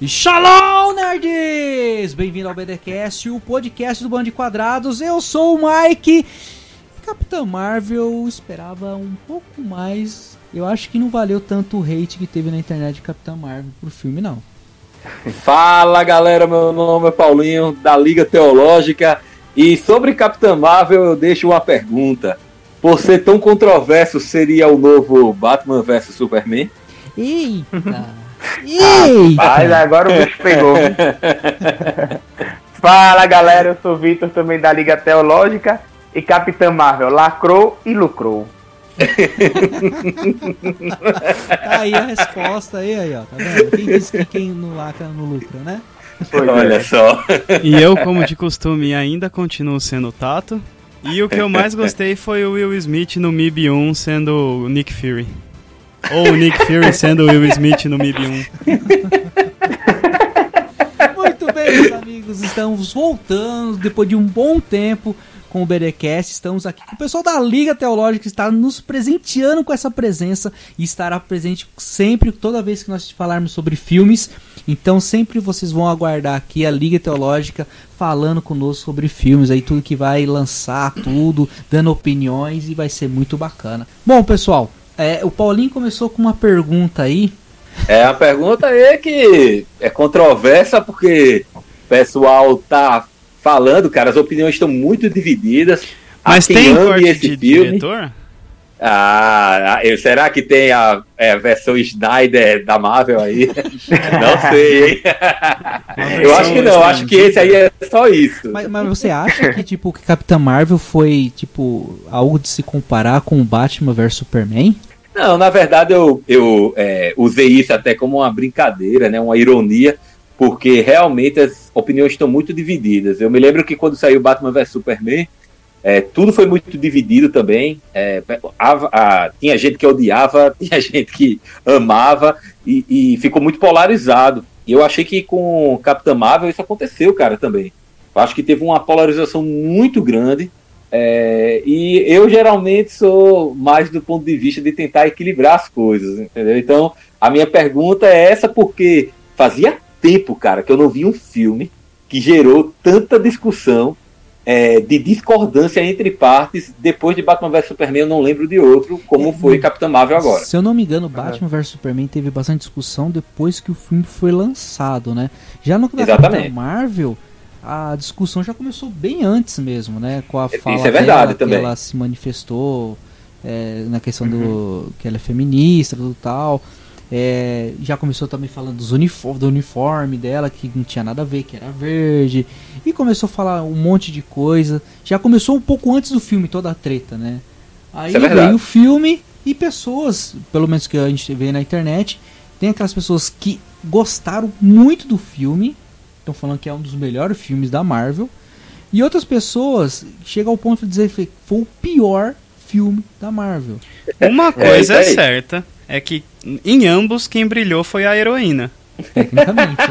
Shalom, nerds! Bem-vindo ao BDcast, o podcast do Bando de Quadrados. Eu sou o Mike. Capitã Marvel esperava um pouco mais. Eu acho que não valeu tanto o hate que teve na internet de Capitã Marvel pro filme, não. Fala galera, meu nome é Paulinho, da Liga Teológica. E sobre Capitã Marvel, eu deixo uma pergunta. Por ser tão controverso, seria o novo Batman vs Superman? Eita! Mas agora o bicho pegou. Fala galera, eu sou o Vitor, também da Liga Teológica. E Capitã Marvel lacrou e lucrou. Tá aí a resposta aí, aí, ó. Tá vendo? Quem disse que quem não lacra não lucra, né? Pois Olha é. só. E eu, como de costume, ainda continuo sendo o Tato. E o que eu mais gostei foi o Will Smith no MIB 1 sendo o Nick Fury. Ou o Nick Fury sendo o Will Smith no MIB 1. Muito bem, meus amigos, estamos voltando depois de um bom tempo com o BDcast. Estamos aqui com o pessoal da Liga Teológica que está nos presenteando com essa presença e estará presente sempre, toda vez que nós falarmos sobre filmes. Então, sempre vocês vão aguardar aqui a Liga Teológica falando conosco sobre filmes, aí tudo que vai lançar, tudo, dando opiniões e vai ser muito bacana. Bom, pessoal, é, o Paulinho começou com uma pergunta aí. É a pergunta aí que é controversa porque o pessoal tá falando, cara, as opiniões estão muito divididas. Mas tem corte esse de filme. diretor? Ah, eu- será que tem a, é, a versão Snyder da Marvel aí? não sei, hein? eu acho que não, eu acho que esse aí é só isso. Mas, mas você acha que, tipo, que Capitã Marvel foi, tipo, algo de se comparar com o Batman vs Superman? Não, na verdade eu, eu é, usei isso até como uma brincadeira, né, uma ironia, porque realmente as opiniões estão muito divididas. Eu me lembro que quando saiu Batman vs Superman, é, tudo foi muito dividido também. É, a- a- tinha gente que odiava, tinha gente que amava e, e ficou muito polarizado. E eu achei que com Capitã Marvel isso aconteceu, cara, também. Eu acho que teve uma polarização muito grande. É, e eu geralmente sou mais do ponto de vista de tentar equilibrar as coisas, entendeu? Então, a minha pergunta é essa porque fazia tempo, cara, que eu não vi um filme que gerou tanta discussão é, de discordância entre partes depois de Batman vs Superman, eu não lembro de outro, como foi Capitã Marvel agora. Se eu não me engano, Batman vs Superman teve bastante discussão depois que o filme foi lançado, né? Já no da Exatamente. Capitã Marvel, a discussão já começou bem antes mesmo, né? Com a Isso fala é verdade dela, que também. ela se manifestou é, na questão do que ela é feminista, do tal. É, já começou também falando dos uniform, do uniforme dela, que não tinha nada a ver, que era verde. E começou a falar um monte de coisa. Já começou um pouco antes do filme, toda a treta, né? Aí é veio o filme e pessoas, pelo menos que a gente vê na internet, tem aquelas pessoas que gostaram muito do filme, estão falando que é um dos melhores filmes da Marvel, e outras pessoas chegam ao ponto de dizer que foi o pior filme da Marvel. Uma coisa é, aí. certa, é que em ambos quem brilhou foi a heroína. Tecnicamente.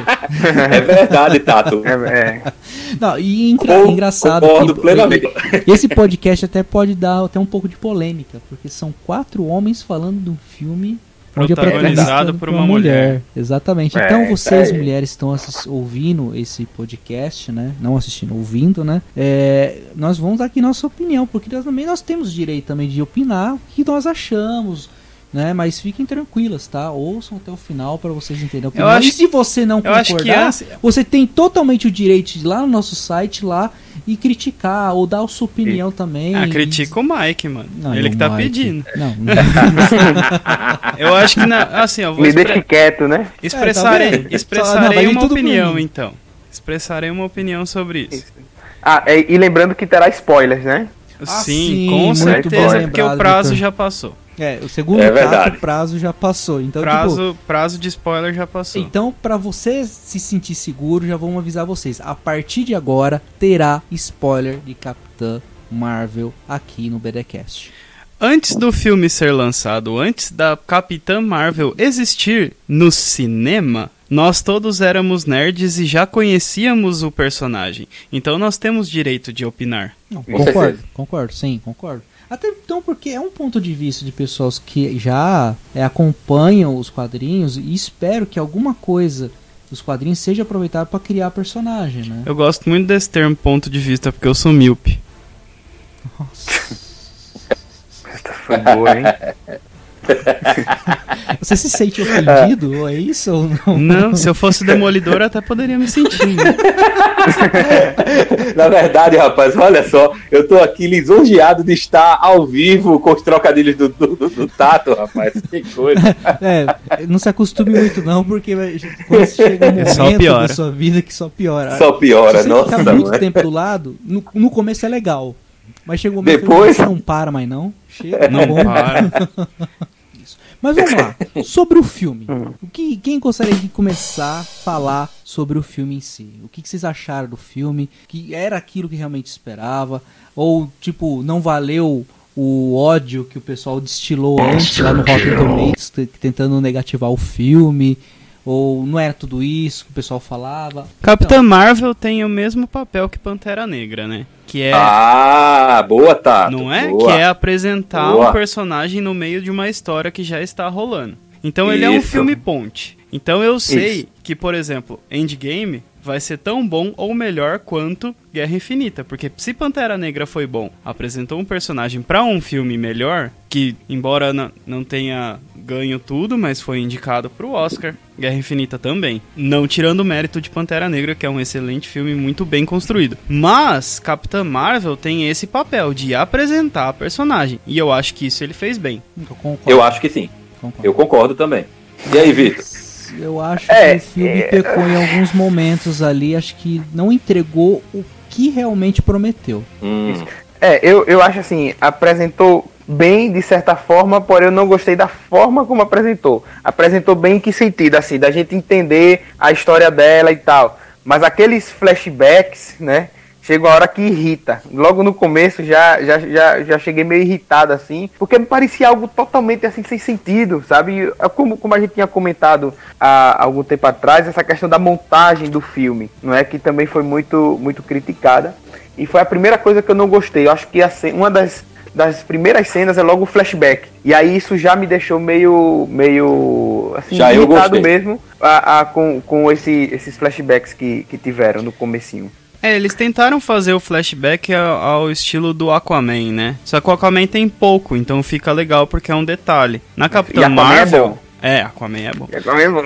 É verdade, Tato. É, é. Não, e engra- Con- engraçado que plenamente. esse podcast até pode dar até um pouco de polêmica, porque são quatro homens falando de um filme onde é Protagonizado por uma mulher. Exatamente. É, então vocês, aí. mulheres, estão ouvindo esse podcast, né? Não assistindo, ouvindo, né? É, nós vamos dar aqui nossa opinião, porque nós também nós temos direito também de opinar o que nós achamos. Né? Mas fiquem tranquilas, tá? Ouçam até o final para vocês entenderem opinião. acho- e se você não Eu acho que concordar, antes- você tem totalmente o direito de ir lá no nosso site lá e criticar ou dar a sua opinião também. Ah, critica o Mike, mano. Não, Ele não, que tá Mike. pedindo. Não, Eu acho que, na, assim, ó, vou Me expre- deixe quieto, né? expressarei, É, tá não, expressarei vir uma opinião, então. Expressarei uma opinião sobre isso. Ah, é, e lembrando que terá spoilers, né? Ah, sim, sim, com certeza, porque o prazo Vitor. já passou. É, o segundo É prazo, verdade. o prazo já passou. Então, tipo, Prazo, prazo de spoiler já passou. Então, pra você se sentir seguro, já vamos avisar vocês. A partir de agora, terá spoiler de Capitã Marvel aqui no BDcast. Antes do filme ser lançado, antes da Capitã Marvel existir no cinema, nós todos éramos nerds e já conhecíamos o personagem. Então nós temos direito de opinar. Não, concordo, concordo, sim, concordo. Até então, porque é um ponto de vista de pessoas que já é, acompanham os quadrinhos e espero que alguma coisa dos quadrinhos seja aproveitado para criar personagem, né? Eu gosto muito desse termo ponto de vista porque eu sou míope. Foi boa, hein? Você se sente ofendido? É isso ou não? Não, se eu fosse demolidor eu até poderia me sentir. né? Na verdade, rapaz, olha só, eu tô aqui lisonjeado de estar ao vivo com os trocadilhos do, do, do- do Tato, rapaz. Que coisa. É, não se acostume muito não, porque quando chega um É momento da sua vida que só piora. Só piora, Se você nossa, ficar muito mano. tempo do lado, no, no começo é legal. Mas chega um momento Depois- que você não para mais não. Chega, tá Não bom. para. Mas vamos lá, sobre o filme. O que, quem gostaria de começar a falar sobre o filme em si? O que, que vocês acharam do filme? Que era aquilo que realmente esperava? Ou, tipo, não valeu o ódio que o pessoal destilou antes lá no Rotten Tomatoes, tentando negativar o filme? Ou não era tudo isso que o pessoal falava? Capitã Marvel tem o mesmo papel que Pantera Negra, né? Que é. Ah, boa, Tato. Não é? Boa. Que é apresentar Boa. um personagem no meio de uma história que já está rolando. Então ele é um Isso. filme ponte. Então eu sei que, por exemplo, Endgame vai ser tão bom ou melhor quanto Guerra Infinita, porque se Pantera Negra foi bom, apresentou um personagem para um filme melhor, que embora não, tenha ganho tudo, mas foi indicado pro Oscar, Guerra Infinita também. Não tirando o mérito de Pantera Negra, que é um excelente filme muito bem construído. Mas Capitã Marvel tem esse papel de apresentar a personagem, e eu acho que isso ele fez bem. Eu concordo. Eu acho que sim. concordo. Eu concordo também. E aí, Vitor? Eu acho É, que o filme é. pecou em alguns momentos ali, acho que não entregou o que realmente prometeu. Hum, É, eu, eu acho assim, apresentou bem de certa forma, porém eu não gostei da forma como apresentou. Apresentou bem em que sentido, assim, da gente entender a história dela e tal. Mas aqueles flashbacks, né? Chega uma hora que irrita. Logo no começo já, já, já, já cheguei meio irritado, assim, porque me parecia algo totalmente assim sem sentido, sabe? Como, como a gente tinha comentado há algum tempo atrás, essa questão da montagem do filme, não é? Que também foi muito, muito criticada. E foi a primeira coisa que eu não gostei. Eu acho que a uma das, das primeiras cenas é logo o flashback. E aí isso já me deixou meio. meio. assim, Já irritado mesmo a, a- com, com esse, esses flashbacks que, que tiveram no comecinho. É, eles tentaram fazer o flashback ao, estilo do Aquaman, né? Só que o Aquaman tem pouco, então fica legal porque é um detalhe. Na Capitã E Aquaman é Marvel. bom. É, Aquaman é bom. Agora mesmo-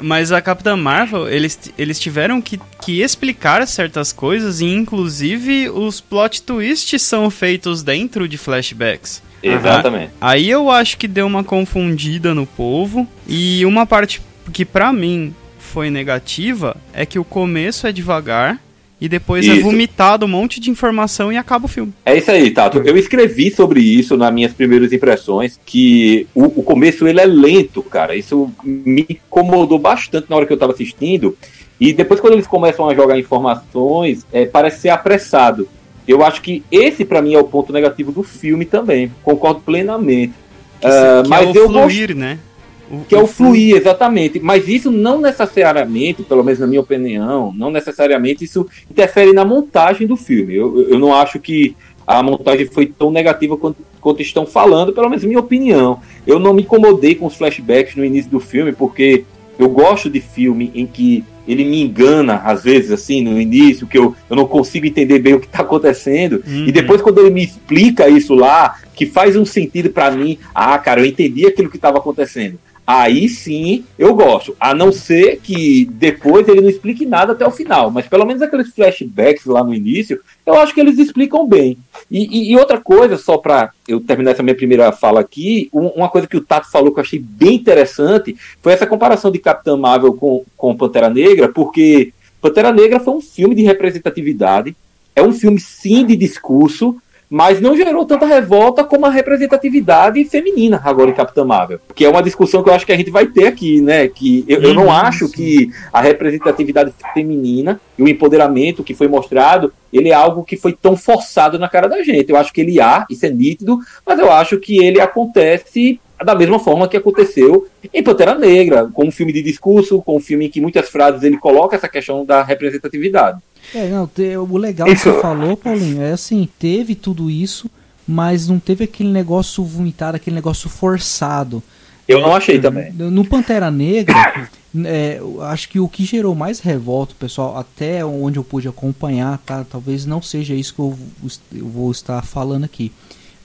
Mas a Capitã Marvel, eles, eles tiveram que, que explicar certas coisas e inclusive os plot twists são feitos dentro de flashbacks. exatamente. Aí eu acho que deu uma confundida no povo e uma parte que pra mim foi negativa é que o começo é devagar e depois é Isso. vomitado um monte de informação e acaba o filme. É isso aí, Tato. Eu escrevi sobre isso nas minhas primeiras impressões, que o, o começo ele é lento, cara. Isso me incomodou bastante na hora que eu tava assistindo. E depois, quando eles começam a jogar informações, é, parece ser apressado. Eu acho que esse, pra mim, é o ponto negativo do filme também. Concordo plenamente. Que, Ah, que mas é o eu fluir, né? Que é o fluir, exatamente. Mas isso não necessariamente, pelo menos na minha opinião, não necessariamente isso interfere na montagem do filme. Eu, eu- não acho que a montagem foi tão negativa quanto, quanto estão falando, pelo menos na minha opinião. Eu não me incomodei com os flashbacks no início do filme, porque eu gosto de filme em que ele me engana, às vezes, assim, no início, que eu, eu não consigo entender bem o que está acontecendo. Uhum. E depois, quando ele me explica isso lá, que faz um sentido pra mim, ah, cara, eu entendi aquilo que estava acontecendo. Aí sim eu gosto. A não ser que depois ele não explique nada até o final. Mas pelo menos aqueles flashbacks lá no início, eu acho que eles explicam bem. E, e- e outra coisa, só pra eu terminar essa minha primeira fala aqui, um- uma coisa que o Tato falou que eu achei bem interessante foi essa comparação de Capitã Marvel com, com Pantera Negra, porque Pantera Negra foi um filme de representatividade, é um filme sim de discurso, mas não gerou tanta revolta como a representatividade feminina agora em Capitã Marvel. Que é uma discussão que eu acho que a gente vai ter aqui, né? Que eu, eu não acho que a representatividade feminina e o empoderamento que foi mostrado, ele é algo que foi tão forçado na cara da gente. Eu acho que ele há, isso é nítido, mas eu acho que ele acontece da mesma forma que aconteceu em Pantera Negra, com um filme de discurso, com um filme em que muitas frases ele coloca essa questão da representatividade. É, não, te- o legal Isso- que você falou, Paulinho, é assim, teve tudo isso, mas não teve aquele negócio vomitado, aquele negócio forçado. Eu não achei também. No Pantera Negra, é, acho que o que gerou mais revolta, pessoal, até onde eu pude acompanhar, tá? Talvez não seja isso que eu, eu vou estar falando aqui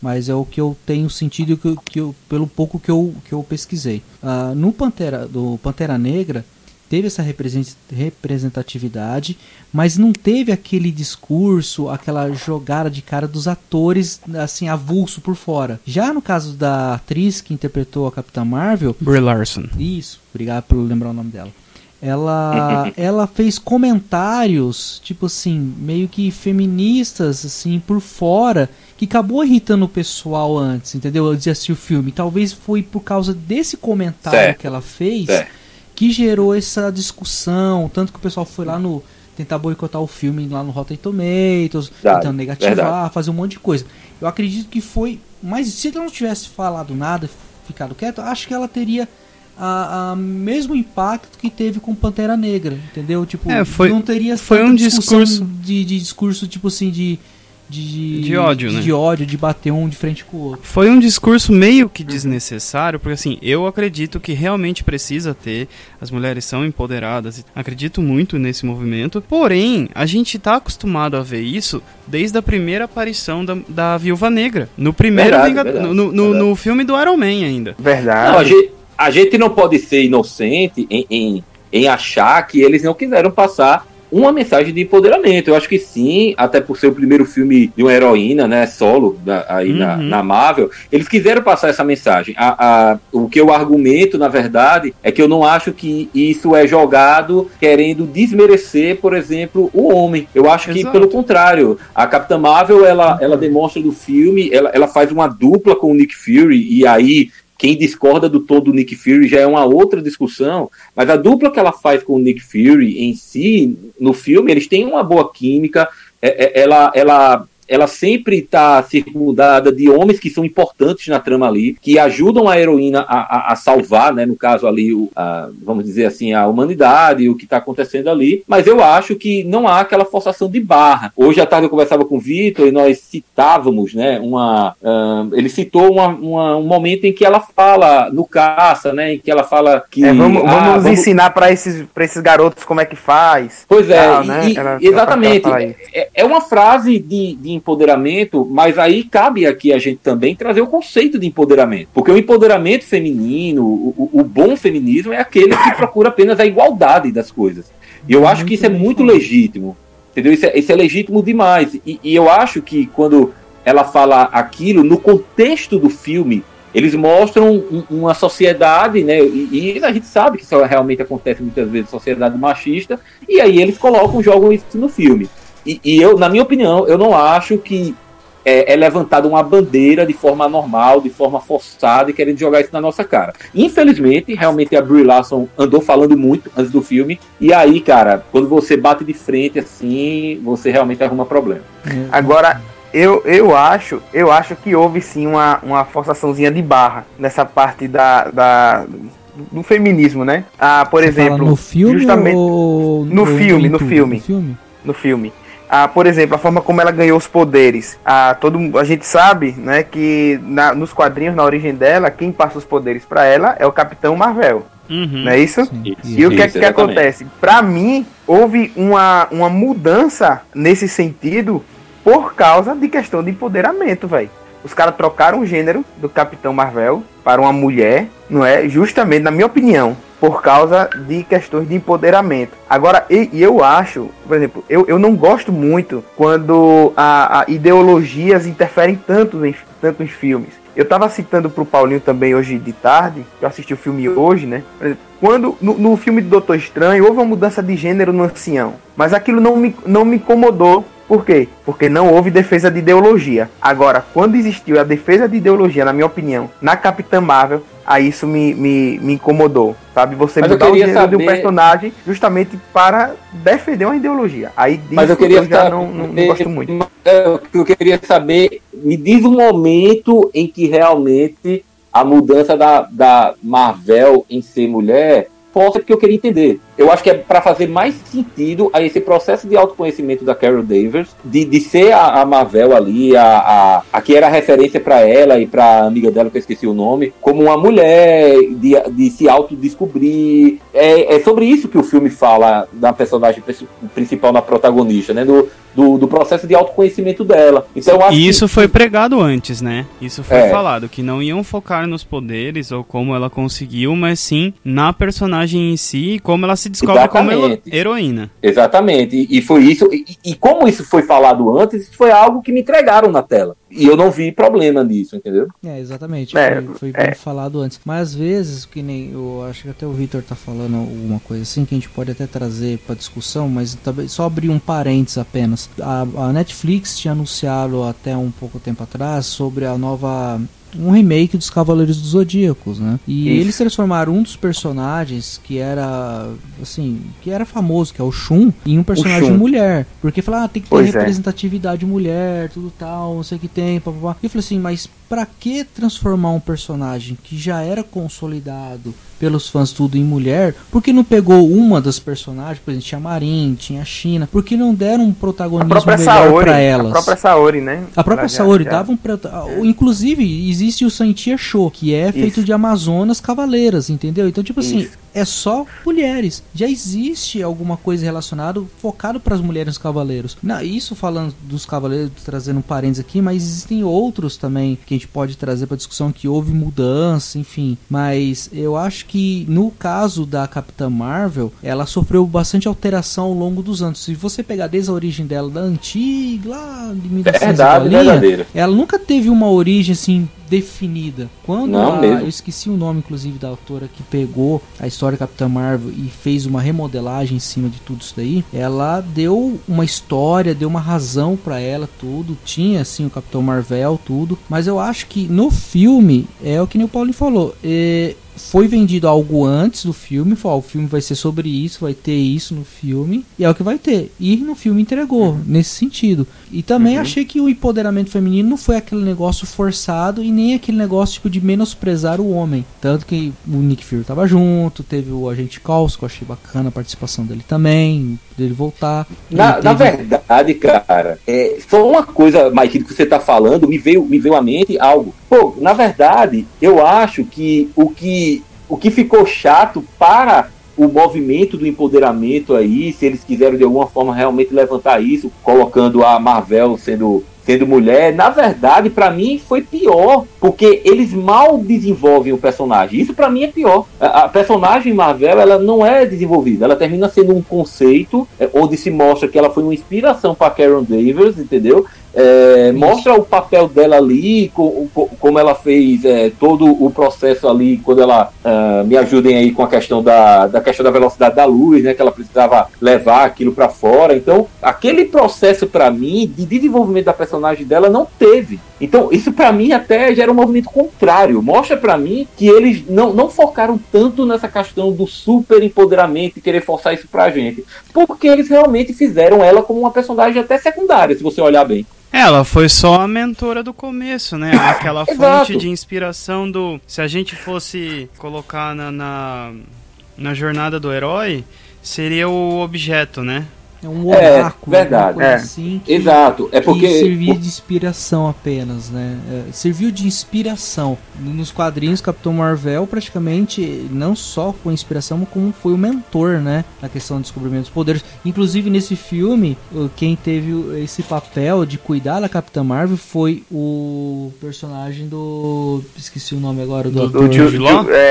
mas é o que eu tenho sentido que, que eu, pelo pouco que eu, que eu pesquisei. Uh, no Pantera, do Pantera Negra teve essa representatividade, mas não teve aquele discurso, aquela jogada de cara dos atores assim avulso por fora. Já no caso da atriz que interpretou a Capitã Marvel, Brie Larson. Isso, obrigado por lembrar o nome dela ela ela fez comentários tipo assim meio que feministas assim por fora que acabou irritando o pessoal antes entendeu de assistir o filme talvez foi por causa desse comentário certo. que ela fez certo. Que gerou essa discussão tanto que o pessoal foi lá no tentar boicotar o filme lá no Rotten Tomatoes verdade, tentando negativar verdade. fazer um monte de coisa eu acredito que foi mas se ela não tivesse falado nada ficado quieto acho que ela teria a, a, mesmo impacto que teve com Pantera Negra, entendeu? Tipo, é, foi, não teria foi um discurso de, de, discurso tipo assim de de, de ódio, de, né? De ódio, de bater um de frente com o outro. Foi um discurso meio que desnecessário, porque assim, eu acredito que realmente precisa ter, as mulheres são empoderadas, acredito muito nesse movimento, porém, a gente tá acostumado a ver isso desde a primeira aparição da, da Viúva Negra, no primeiro verdade, Vinga, verdade, no, no, no, filme do Iron Man ainda. Verdade. Não, a gente a gente não pode ser inocente em, em, em achar que eles não quiseram passar uma mensagem de empoderamento. Eu acho que sim, até por ser o primeiro filme de uma heroína, né, solo, da, aí uhum. na, na, Marvel, eles quiseram passar essa mensagem. A, a, o que eu argumento, na verdade, é que eu não acho que isso é jogado querendo desmerecer, por exemplo, o homem. Eu acho Exato. que, pelo contrário, a Capitã Marvel, ela, ela demonstra no filme, ela, ela faz uma dupla com o Nick Fury, e aí quem discorda do tom do Nick Fury já é uma outra discussão, mas a dupla que ela faz com o Nick Fury em si, no filme, eles têm uma boa química, é, é, ela, ela ela sempre está circundada de homens que são importantes na trama ali, que ajudam a heroína a, a, a salvar, né, no caso ali, o, a, vamos dizer assim, a humanidade, o que está acontecendo ali. Mas eu acho que não há aquela forçação de barra. Hoje à tarde eu conversava com o Vitor e nós citávamos, né, uma. Uh, ele citou uma, uma, um momento em que ela fala no caça, né, em que ela fala que. É, vamos, ah, vamos, vamos, ensinar para esses, esses garotos como é que faz. Pois é, tal, né? e, ela, exatamente. Ela é, é, uma frase de, de empoderamento, mas aí cabe aqui a gente também trazer o conceito de empoderamento. Porque o empoderamento feminino, o, o bom feminismo é aquele que procura apenas a igualdade das coisas. E eu acho que isso é muito legítimo. Entendeu? Isso é, isso é legítimo demais. E, e eu acho que quando ela fala aquilo, no contexto do filme, eles mostram uma sociedade, né? E, e, a gente sabe que isso realmente acontece muitas vezes, sociedade machista, e aí eles colocam, jogam isso no filme. E, e, eu, na minha opinião, eu não acho que é, é levantada uma bandeira de forma normal, de forma forçada e querendo jogar isso na nossa cara. Infelizmente, realmente a Brie Larson andou falando muito antes do filme. E aí, cara, quando você bate de frente assim, você realmente arruma problema. Agora, eu, eu acho eu acho que houve sim uma, uma forçaçãozinha de barra nessa parte da, da do feminismo, né? Ah, por Você exemplo, no filme justamente no, no filme, no filme, no filme, no filme ah, por exemplo, a forma como ela ganhou os poderes. Ah, todo, a gente sabe né, que na, nos quadrinhos, na origem dela, quem passa os poderes para ela é o Capitão Marvel. Uhum. Não é isso? Sim. E o que, é que acontece? Para mim, houve uma, uma mudança nesse sentido por causa de questão de empoderamento, velho. Os caras trocaram o gênero do Capitão Marvel para uma mulher, não é? Justamente, na minha opinião, por causa de questões de empoderamento. Agora, e, eu acho, por exemplo, eu, eu não gosto muito quando a, a ideologias interferem tanto em, tanto em filmes. Eu estava citando para o Paulinho também hoje de tarde, eu assisti o filme hoje, né? Quando no, no, filme do Doutor Estranho houve uma mudança de gênero no ancião, mas aquilo não me, não me incomodou. Por quê? Porque não houve defesa de ideologia. Agora, quando existiu a defesa de ideologia, na minha opinião, na Capitã Marvel, aí isso me, me, me incomodou, sabe? Você Mas mudar o gênero saber... de um personagem justamente para defender uma ideologia. Aí Mas eu queria eu já não, não, não, gosto muito. Eu queria saber, me diz um momento em que realmente a mudança da, da Marvel em ser mulher força porque eu queria entender. Eu acho que é para fazer mais sentido a esse processo de autoconhecimento da Carol Danvers, de, de ser a, a Marvel ali, a, a, a que era referência para ela e para amiga dela, que eu esqueci o nome, como uma mulher, de, de se autodescobrir. É, é sobre isso que o filme fala da personagem principal na protagonista, né? Do, do, do, processo de autoconhecimento dela. Então, e isso foi pregado antes, né? Isso foi é. falado, que não iam focar nos poderes ou como ela conseguiu, mas sim na personagem em si e como ela se descobre Exatamente. como heroína. Exatamente. E, e foi isso. E, e, como isso foi falado antes, foi algo que me entregaram na tela. E eu não vi problema nisso, entendeu? É, exatamente. É, foi, foi bem é. falado antes. Mas às vezes, que nem eu acho que até o Victor tá falando alguma coisa assim, que a gente pode até trazer para discussão, mas só abrir um parênteses apenas. A, a Netflix tinha anunciado até um pouco tempo atrás sobre a nova um remake dos Cavaleiros dos Zodíacos, né? E Isso. eles transformaram um dos personagens que era assim, que era famoso, que é o Shun, em um personagem mulher, porque falaram, ah, tem que ter pois é. representatividade é. mulher, tudo tal, não sei o que tem, papapá. E eu falei assim, mas para que transformar um personagem que já era consolidado pelos fãs tudo em mulher, por que não pegou uma das personagens, por exemplo, tinha Marin, tinha China, por que não deram um protagonismo melhor para elas? A própria Saori, né? A própria já, Saori já. dava um é. inclusive existe o Santia Show, que é feito Isso. de amazonas cavaleiras, entendeu? Então tipo assim, Isso. É só mulheres. Já existe alguma coisa relacionada focado para as mulheres cavaleiros. Não, isso falando dos cavaleiros, trazendo um parênteses aqui, mas existem outros também que a gente pode trazer para discussão que houve mudança, enfim. Mas eu acho que no caso da Capitã Marvel, ela sofreu bastante alteração ao longo dos anos. Se você pegar desde a origem dela da antiga, lá de 1900, é ela nunca teve uma origem assim definida. Quando a, eu esqueci o nome, inclusive, da autora que pegou a história Capitã Marvel e fez uma remodelagem em cima de tudo isso daí, ela deu uma história, deu uma razão para ela, tudo. Tinha, assim, o Capitão Marvel, tudo. Mas eu acho que no filme, é o que nem o Paulinho falou, é, foi vendido algo antes do filme, falou, o filme vai ser sobre isso, vai ter isso no filme, e é o que vai ter. E no filme entregou, uhum. nesse sentido. E também uhum. achei que o empoderamento feminino não foi aquele negócio forçado e nem aquele negócio tipo de menosprezar o homem. Tanto que o Nick Fury tava junto, teve o Agente Caos, que eu achei bacana a participação dele também, dele voltar. Na, teve... na verdade, cara, é, só uma coisa, Mike, que você tá falando, me veio, me veio à mente algo. Pô, na verdade, eu acho que o que, o que ficou chato para o movimento do empoderamento aí, se eles quiseram de alguma forma realmente levantar isso, colocando a Marvel sendo sendo mulher, na verdade, para mim foi pior, porque eles mal desenvolvem o personagem. Isso para mim é pior. A, a, personagem Marvel, ela não é desenvolvida, ela termina sendo um conceito é, onde se mostra que ela foi uma inspiração para Karen Davis, entendeu? É, mostra o papel dela ali, com, com, como ela fez é, todo o processo ali, quando ela uh, me ajudem aí com a questão da, da questão da velocidade da luz, né? Que ela precisava levar aquilo para fora. Então, aquele processo para mim de desenvolvimento da personagem dela não teve. Então, isso para mim até gera um movimento contrário. Mostra para mim que eles não, não focaram tanto nessa questão do super empoderamento e querer forçar isso pra gente. Porque eles realmente fizeram ela como uma personagem até secundária, se você olhar bem. Ela foi só a mentora do começo, né? Aquela fonte de inspiração do. Se a gente fosse colocar na, na, na jornada do herói, seria o objeto, né? É um é, oráculo, é, verdade. É. assim. Que, Exato. É porque servia de inspiração apenas, né? É, serviu de inspiração. Nos quadrinhos, Capitão Marvel praticamente não só foi inspiração, como foi o mentor, né? Na questão do descobrimento dos poderes. Inclusive nesse filme, quem teve esse papel de cuidar da Capitã Marvel foi o personagem do. Esqueci o nome agora do. Do? É,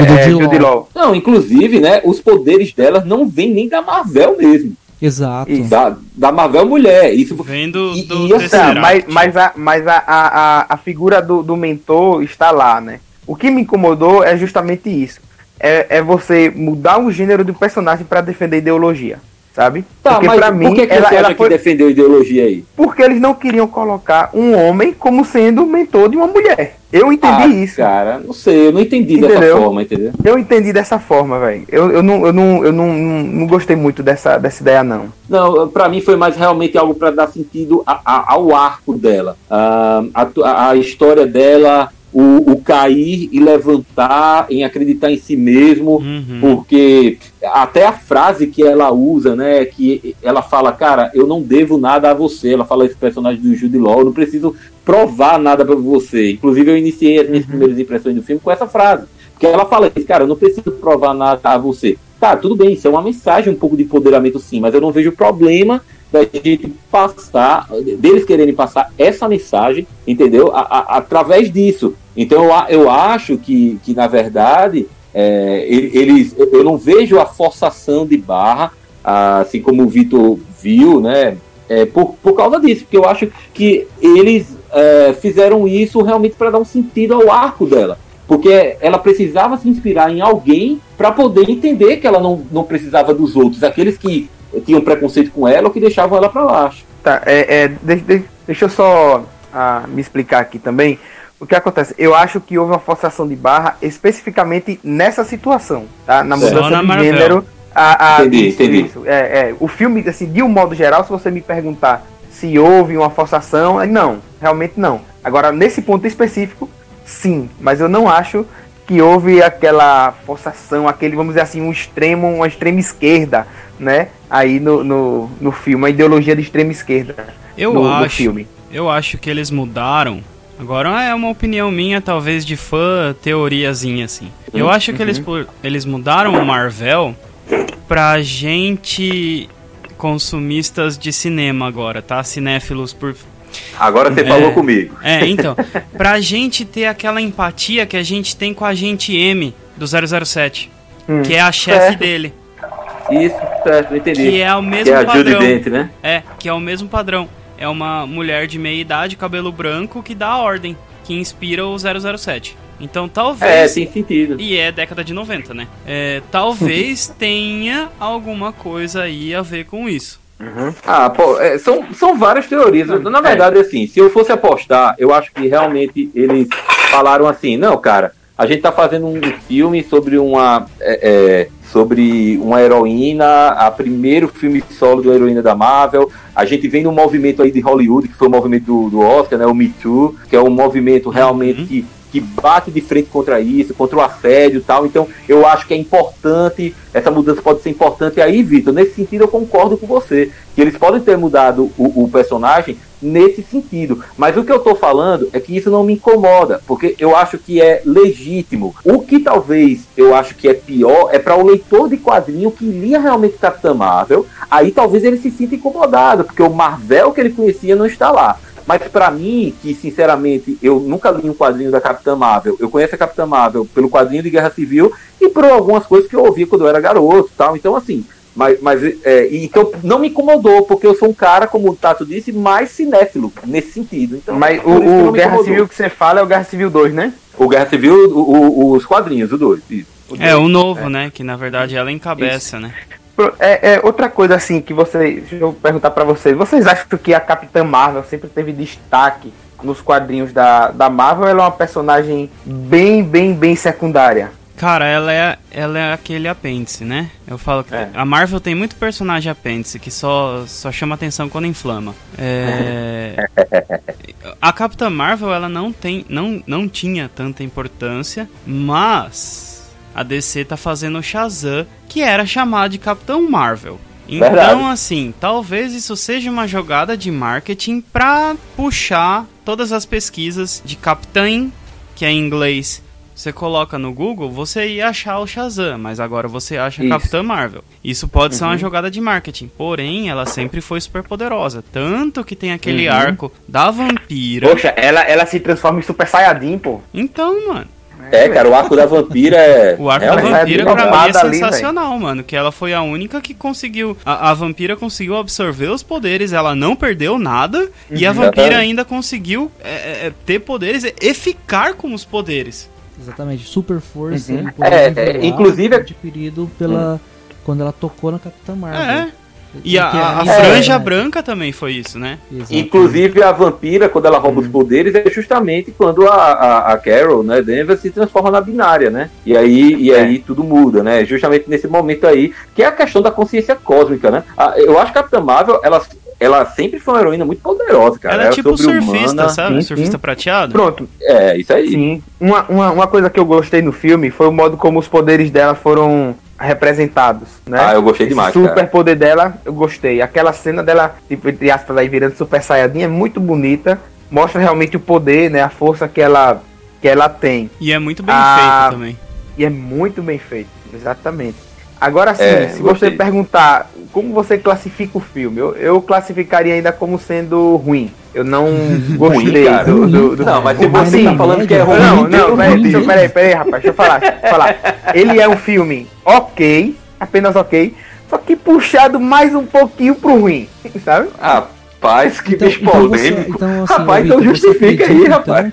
do Jude Law. Não, inclusive, né? Os poderes dela não vêm nem da Marvel mesmo. Exato. Da, da Marvel Mulher. Isso vem do, e, do e, assim, mas, mas, a, mas a, a, a figura do, do mentor está lá, né? O que me incomodou é justamente isso. É, é você mudar o gênero do personagem para defender ideologia sabe? Tá, porque mas pra mim, por que, que ela, ela foi... defendeu ideologia aí? Porque eles não queriam colocar um homem como sendo mentor de uma mulher. Eu entendi ah, isso. Cara, não sei, eu não entendi entendeu? dessa forma, entendeu? Eu entendi dessa forma, velho. Eu, eu, não, eu, não, eu não, não, gostei muito dessa, dessa ideia, não. Não, pra mim foi mais realmente algo para dar sentido a, a, ao arco dela. Uh, a, a história dela o, o cair e levantar, em acreditar em si mesmo, Uhum. porque até a frase que ela usa, né, que ela fala, cara, eu não devo nada a você, ela fala esse personagem do Jude Law, eu não preciso provar nada pra você. Inclusive eu iniciei as minhas primeiras impressões do filme com essa frase, porque ela fala isso, cara, eu não preciso provar nada a você. Tá, tudo bem, isso é uma mensagem um pouco de empoderamento sim, mas eu não vejo problema da gente passar, deles quererem passar essa mensagem, entendeu? A- a- através disso. Então eu, eu acho que, que na verdade, é, ele- eles, eu não vejo a forçação de barra, assim como o Vitor viu, né? É, por, por causa disso, porque eu acho que eles é, fizeram isso realmente para dar um sentido ao arco dela. Porque ela precisava se inspirar em alguém para poder entender que ela não, não precisava dos outros, aqueles que tinham preconceito com ela ou que deixavam ela para baixo. Tá, é, é, de- de- deixa eu só ah, me explicar aqui também. O que acontece? Eu acho que houve uma forçação de barra especificamente nessa situação, tá? Na Certo. mudança na de Marvel. gênero. A, a- Entendi, isso, entendi. isso. É, é, o filme, assim, de um modo geral, se você me perguntar se houve uma forçação, é não, realmente não. Agora, nesse ponto específico, sim, mas eu não acho que houve aquela forçação, aquele, vamos dizer assim, um extremo, uma extrema esquerda, né? Aí no, no, no filme, uma ideologia de extrema esquerda Eu no, no acho. filme. Eu acho que eles mudaram. Agora é uma opinião minha, talvez de fã, teoriazinha assim. Eu acho que eles, pu- eles mudaram o Marvel pra gente consumistas de cinema agora, tá? Cinéfilos por. Agora você É. falou comigo. É, então. pra gente ter aquela empatia que a gente tem com a gente M do 007, Hum, que é a chefe certo. dele. Isso, certo, não entendi. Que é o mesmo Que é a Judy padrão. Dent, né? É, que é o mesmo padrão. É uma mulher de meia idade, cabelo branco, que dá a ordem, que inspira o 007. Então É, talvez. tem sentido. E é década de 90, né? É, talvez tenha alguma coisa aí a ver com isso. Ah, pô, é, são, são várias teorias. Na verdade, assim, se eu fosse apostar, eu acho que realmente eles falaram assim, não, cara, a gente tá fazendo um filme sobre uma. é, é, sobre uma heroína, a primeiro filme solo da heroína da Marvel. A gente vem num movimento aí de Hollywood, que foi o movimento do, do Oscar, né? O Me Too, que é um movimento realmente Uhum. que, que bate de frente contra isso, contra o assédio e tal. Então, eu acho que é importante, essa mudança pode ser importante. E aí, Vitor, nesse sentido eu concordo com você, que eles podem ter mudado o, o personagem nesse sentido. Mas o que eu tô falando é que isso não me incomoda, porque eu acho que é legítimo. O que talvez eu acho que é pior é para o leitor de quadrinho que lia realmente Capitã Marvel, aí talvez ele se sinta incomodado, porque o Marvel que ele conhecia não está lá. Mas pra mim, que sinceramente eu nunca li um quadrinho da Capitã Marvel, eu conheço a Capitã Marvel pelo quadrinho de Guerra Civil e por algumas coisas que eu ouvia quando eu era garoto, e tal. Então assim, mas, mas é, então não me incomodou, porque eu sou um cara, como o Tato disse, mais cinéfilo nesse sentido. Então, Mas isso o, o Guerra incomodou. Civil que você fala é o Guerra Civil 2, né? O Guerra Civil, o- o- os quadrinhos, o dois. Isso. O É, dois. o novo, né? Que na verdade ela encabeça, né? É, é outra coisa assim que vocês. Deixa eu perguntar pra vocês. Vocês acham que a Capitã Marvel sempre teve destaque nos quadrinhos da, da Marvel? ou Ela é uma personagem bem, bem, bem secundária. Cara, ela é, ela é aquele apêndice, né? Eu falo que É. a Marvel tem muito personagem apêndice que só, só chama atenção quando inflama. É... a Capitã Marvel, ela não tem, não, não tinha tanta importância, mas a DC tá fazendo o Shazam, que era chamado de Capitão Marvel. Então, Verdade. assim, talvez isso seja uma jogada de marketing pra puxar todas as pesquisas de Capitã, que é em inglês, você coloca no Google, você ia achar o Shazam, mas agora você acha Isso. Capitã Marvel. Isso pode ser uma Uhum. jogada de marketing, porém ela sempre foi super poderosa, tanto que tem aquele Uhum. arco da vampira. Poxa, ela, ela se transforma em Super Saiyajin, pô. Então, mano, É, cara, o arco da vampira é. o arco realmente- da vampira é pra mim é roubada ali, sensacional, mano, que ela foi a única que conseguiu, a, a vampira conseguiu absorver os poderes, ela não perdeu nada e a Uhum. vampira Exatamente. ainda conseguiu é, é, é, ter poderes e- e ficar com os poderes. Exatamente, super força. Uhum. hein, poder É, é, inclusive- adquirido pela quando ela tocou na Capitã Marvel. É. E a, a- a aí- franja é, branca também foi isso, né? exatamente. Inclusive a vampira, quando ela rouba os poderes, é justamente quando a, a, a Carol, né, Denver, se transforma na binária, né? E aí, e aí tudo muda, né? Justamente nesse momento aí, que é a questão da consciência cósmica, né? A- Eu acho que a Capitã Marvel, ela, ela sempre foi uma heroína muito poderosa, cara. Ela é tipo sobre-humana. surfista, sabe? Sim, surfista sim. prateado. Pronto, É, isso aí. Sim. Uma, uma, uma coisa que eu gostei no filme foi o modo como os poderes dela foram representados, né? Ah, eu gostei Esse demais, super cara. poder dela, eu gostei. Aquela cena dela, tipo, entre aspas, aí virando super saiyajin é muito bonita. Mostra realmente o poder, né? A força que ela, que ela tem. E é muito bem Ah, feito também. E é muito bem feito, exatamente. Agora sim, É, se gostei. você perguntar como você classifica o filme, eu, eu classificaria ainda como sendo ruim. Eu não gostei cara. do, do, do- Não, mas se Mas você na tá falando que é ruim, Não, não, peraí, deixa peraí, peraí, rapaz, deixa eu falar, deixa eu falar. Ele é um filme ok, apenas ok, só que puxado mais um pouquinho pro ruim, sabe? Rapaz, que Então, bicho então, você, polêmico. então, assim, rapaz, então você justifica aí, rapaz. então,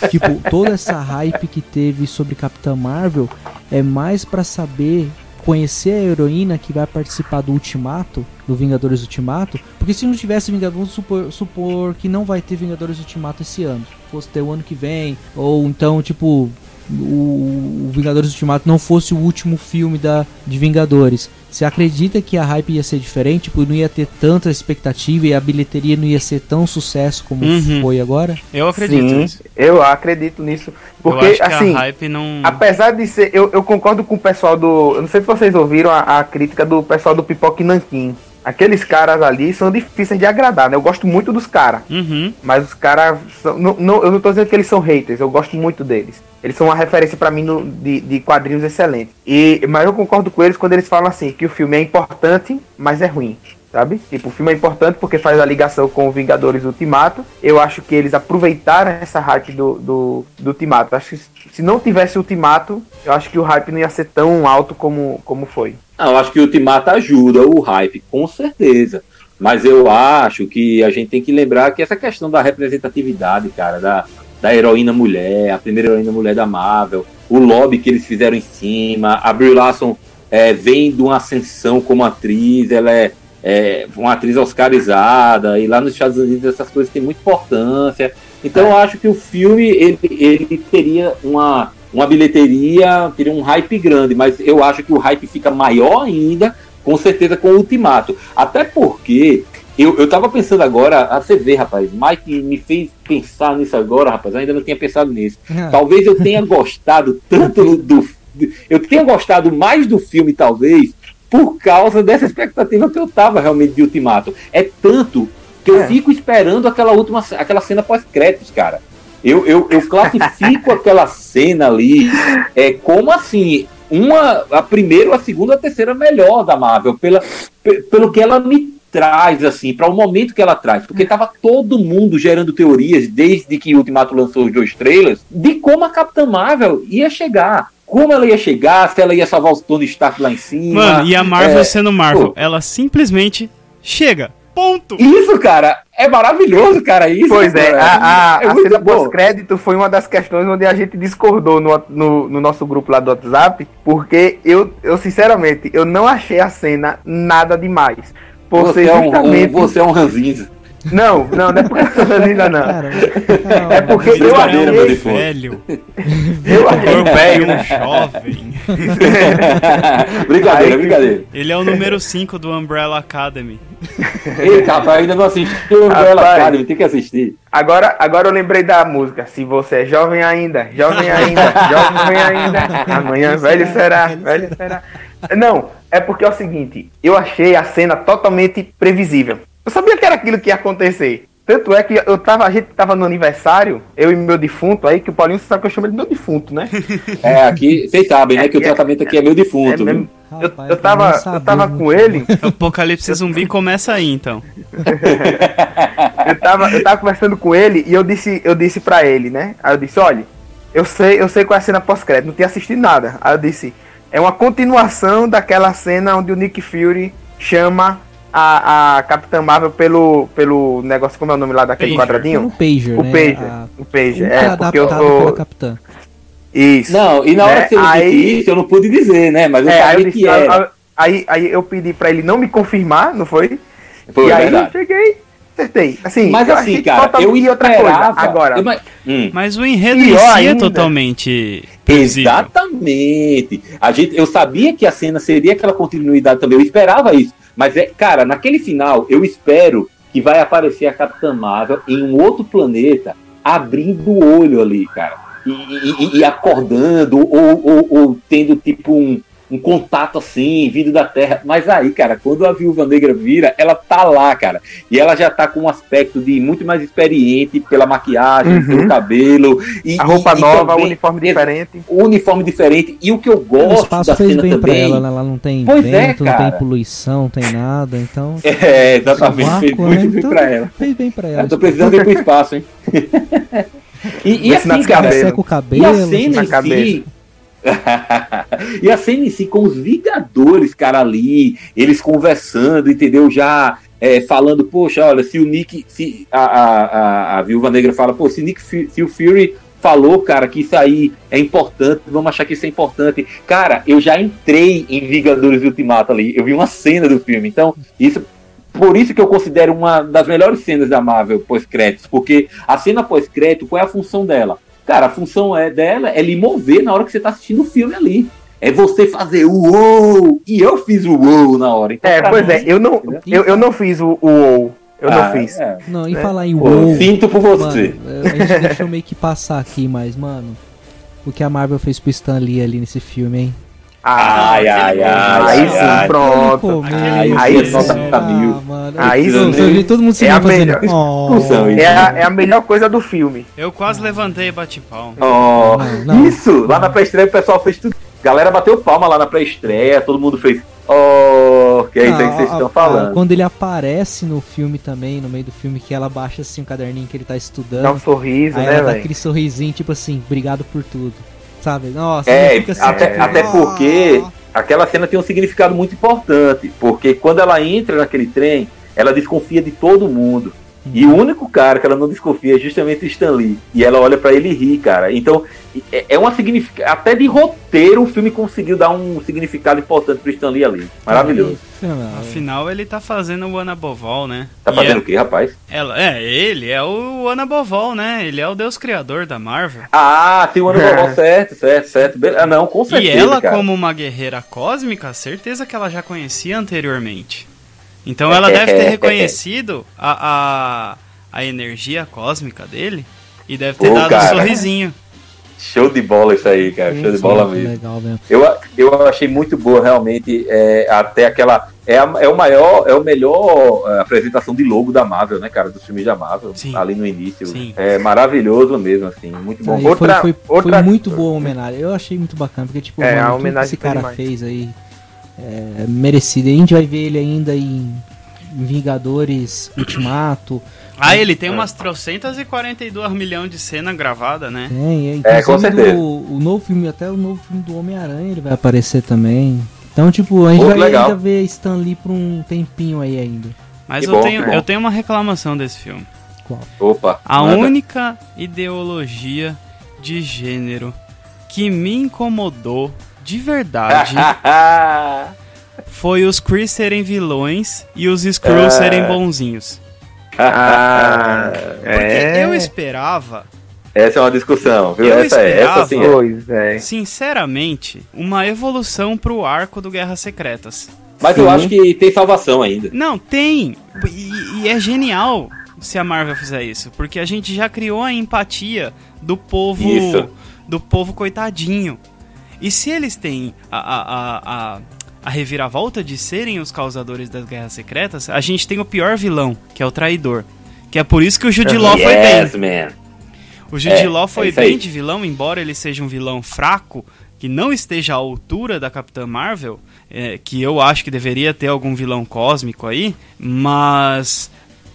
que, tipo, toda essa hype que teve sobre Capitã Marvel é mais pra saber conhecer a heroína que vai participar do Ultimato, do Vingadores Ultimato, porque se não tivesse Vingadores, vamos supor, supor que não vai ter Vingadores Ultimato esse ano, fosse ter o ano que vem, ou então, tipo, o, o Vingadores Ultimato não fosse o último filme da, de Vingadores. Você acredita que a hype ia ser diferente? Tipo, não ia ter tanta expectativa e a bilheteria não ia ser tão sucesso como Uhum. foi agora? Eu acredito Sim, nisso. eu acredito nisso. Porque, eu acho que assim, a hype não. apesar de ser. Eu, eu concordo com o pessoal do. Eu não sei se vocês ouviram a, a crítica do pessoal do Pipoque Nanquim. Aqueles caras ali são difíceis de agradar, né? Eu gosto muito dos caras. Uhum. Mas os caras. não- não- Eu não tô dizendo que eles são haters, eu gosto muito deles. Eles são uma referência pra mim no- de, de quadrinhos excelentes. E, mas eu concordo com eles quando eles falam assim, que o filme é importante, mas é ruim. Sabe? Tipo, o filme é importante porque faz a ligação com o Vingadores Ultimato. Eu acho que eles aproveitaram essa hype do, do, do Ultimato. Acho que se não tivesse Ultimato, eu acho que o hype não ia ser tão alto como, como foi. Não, eu acho que o Ultimato ajuda o hype, com certeza. Mas eu acho que a gente tem que lembrar que essa questão da representatividade, cara, da, da heroína mulher, a primeira heroína mulher da Marvel, o lobby que eles fizeram em cima, a Brie Larson é, vem de uma ascensão como atriz, ela é, é uma atriz oscarizada, e lá nos Estados Unidos essas coisas têm muita importância. Então eu acho que o filme ele, ele teria uma, uma bilheteria, teria um hype grande, mas eu acho que o hype fica maior ainda, com certeza, com o Ultimato. Até porque eu, eu tava pensando agora, a você vê, rapaz, Mike me fez pensar nisso agora, rapaz, ainda não tinha pensado nisso. Talvez eu tenha gostado tanto do. Eu tenha gostado mais do filme, talvez, por causa dessa expectativa que eu tava realmente de Ultimato. É tanto que eu É. fico esperando aquela última aquela cena pós-créditos, cara. Eu, eu, eu classifico aquela cena ali é, como assim, uma, a primeira, a segunda, a terceira melhor da Marvel, pela, pe- pelo que ela me traz, assim, para o momento que ela traz. Porque tava todo mundo gerando teorias, desde que o Ultimato lançou os dois trailers, de como a Capitã Marvel ia chegar. Como ela ia chegar, se ela ia salvar o Tony Stark lá em cima. Mano, e a Marvel É, sendo Marvel, pô. ela simplesmente chega. Ponto. Isso, cara, é maravilhoso, cara. Isso, Pois é, cara. a, a, é a cena pós-crédito foi uma das questões onde a gente discordou no, no, no nosso grupo lá do WhatsApp, porque eu, eu sinceramente, eu não achei a cena nada demais. Por Você ser é, um, um, você é um ranzinza. Não, não, não é porque eu sou linda, não. Cara, É porque eu meu achei, defunto. velho. eu achei Cor velho, um jovem. brincadeira, Aí- brincadeira. Ele é o número 5 do Umbrella Academy. Eita, rapaz, ainda não assisti o Umbrella Rapaz. Academy, tem que assistir. Agora, agora eu lembrei da música. Se você é jovem ainda, jovem ainda, jovem ainda, amanhã velho será, velho será. Não, é porque é o seguinte, eu achei a cena totalmente previsível. Eu sabia que era aquilo que ia acontecer. Tanto é que eu tava, a gente tava no aniversário, eu e meu defunto aí, que o Paulinho sabe que eu chamo ele de meu defunto, né? É, aqui, vocês sabem, né, que o Aqui é- tratamento aqui é meu É defunto. mesmo. Eu, Rapaz, eu tava, eu tava com bom. ele, O Apocalipse zumbi começa aí, então. eu tava, eu tava conversando com ele e eu disse, eu disse pra ele, né? Aí eu disse, olha, eu sei, eu sei qual é a cena pós-crédito, não tinha assistido nada. Aí eu disse, é uma continuação daquela cena onde o Nick Fury chama a, a Capitã Marvel pelo, pelo negócio, como é o nome lá daquele Pager. Quadradinho? pager, O né? Pager. A- O Pager, é, porque eu tô. Capitã. Isso. Não, e na hora Né? que me Aí- disse isso, eu não pude dizer, né, mas eu É, aí, eu sabia disse, que era. aí, aí, aí eu pedi pra ele não me confirmar, não foi? Foi e aí verdade. eu cheguei, acertei. Assim, Mas eu assim, cara, eu totalmente outra esperava... coisa. Agora, eu- mas- hum. Mas o enredo em si é totalmente previsível. Exatamente. A gente, eu sabia que a cena seria aquela continuidade também. Eu esperava isso. Mas é, cara, naquele final, eu espero que vai aparecer a Capitã Marvel em um outro planeta, abrindo o olho ali, cara. E, e, e acordando, ou, ou, ou, tendo tipo um, um contato assim, vindo da Terra. Mas aí, cara, quando a Viúva Negra vira, ela tá lá, cara. E ela já tá com um aspecto de muito mais experiente pela maquiagem, uhum. pelo cabelo. E, a roupa e, nova, o uniforme diferente. O uniforme diferente. E o que eu gosto o espaço da fez cena bem também... Pra ela, né? Ela não tem pois vento, é, não tem poluição, não tem nada, então... É, exatamente. Vácuo, fez muito né? bem então, pra ela. Fez bem pra ela. Eu tô precisando ir pro espaço, hein? e, e assim, cara... Seca o cabelo, e a cena em si... e a si com os Vingadores, cara, ali, eles conversando, entendeu? Já é, falando, poxa, olha, se o Nick, se a, a, a, a Viúva Negra fala, pô, se, Nick, se o Fury falou, cara, que isso aí é importante, vamos achar que isso é importante. Cara, eu já entrei em Vingadores Ultimato ali, eu vi uma cena do filme, então, isso. Por isso que eu considero uma das melhores cenas da Marvel pós-créditos, porque a cena pós-crédito, qual é a função dela? Cara, a função é dela é lhe mover na hora que você tá assistindo o filme ali. É você fazer o uou! E eu fiz o uou na hora. Então, é, pois mim, é, eu não, eu, eu não fiz o uou. Eu ah, não fiz. É. Não, e é. falar em uou. Sinto por você. Mano, a gente deixou meio que passar aqui, mas, mano, o que a Marvel fez pro Stan Lee ali nesse filme, hein? Ai, ai, ai. Aí sim, pronto. Aí sim. Aí sim. Todo mundo se é a. Oh. É, a, é a melhor coisa do filme. Eu quase levantei e bati palma. Oh, não, não. Isso! Lá na pré-estreia o pessoal fez tudo. Galera bateu palma lá na pré-estreia, todo mundo fez. Oh, que é isso aí que vocês estão falando. Quando ele aparece no filme também, no meio do filme, que ela baixa assim o caderninho que ele tá estudando. Dá um sorriso, aí né, ela dá aquele sorrisinho, tipo assim, obrigado por tudo sabe? Nossa, é, assim, até, até porque aquela cena tem um significado muito importante, porque quando ela entra naquele trem, ela desconfia de todo mundo. E o único cara que ela não desconfia é justamente o Stan Lee. E ela olha para ele e ri, cara. Então, é, é uma. Até de roteiro, o filme conseguiu dar um significado importante pro Stan Lee ali. Maravilhoso. Afinal, ele tá fazendo o Ana Bovol, né? Tá fazendo é... o quê, rapaz? Ela, é, ele é o Ana Bovol, né? Ele é o deus criador da Marvel. Ah, tem o Ana Bovol, certo, certo, certo. Ah, não, com certeza. E ela, cara. como uma guerreira cósmica, certeza que ela já conhecia anteriormente. Então ela deve ter reconhecido a, a, a energia cósmica dele e deve ter dado cara. um sorrisinho. Show de bola isso aí, cara. Show de bola mesmo. Legal mesmo. Eu, eu achei muito boa, realmente. É, até aquela. É, a, é o maior, é o melhor é, apresentação de logo da Marvel, né, cara? Dos filmes da Marvel. Sim. Ali no início. Sim. É maravilhoso mesmo, assim. Muito bom. Aí, outra, foi, foi, outra... foi muito boa a homenagem. Eu achei muito bacana, porque, tipo, é, mano, a homenagem que esse cara demais. fez aí é, merecido. A gente vai ver ele ainda em, Vingadores Ultimato. Ah, ele tem umas trocentas e 42 milhões de cena gravada, né? Tem, é, é com certeza. Do, o novo filme, até o novo filme do Homem-Aranha ele vai aparecer também. Então, tipo, a gente Pô, vai legal. ainda ver Stan Lee por um tempinho aí ainda. Mas eu, bom, tenho, eu tenho uma reclamação desse filme. Qual? Opa! A manda. única ideologia de gênero que me incomodou de verdade foi os Kree serem vilões e os Skrulls é. serem bonzinhos. Ah, Porque é. eu esperava. Essa é uma discussão, viu? Eu essa esperava, é, essa sim é. Sinceramente, uma evolução pro arco do Guerras Secretas. Mas eu acho que tem salvação ainda. Não, tem. E, e, é genial se a Marvel fizer isso. Porque a gente já criou a empatia do povo. Isso. Do povo coitadinho. E se eles têm a, a, a, a, reviravolta de serem os causadores das guerras secretas, a gente tem o pior vilão, que é o traidor. Que é por isso que o Jude Law yes, foi bem. Man. O Jude é, Law foi é bem de vilão, embora ele seja um vilão fraco, que não esteja à altura da Capitã Marvel, é, que eu acho que deveria ter algum vilão cósmico aí, mas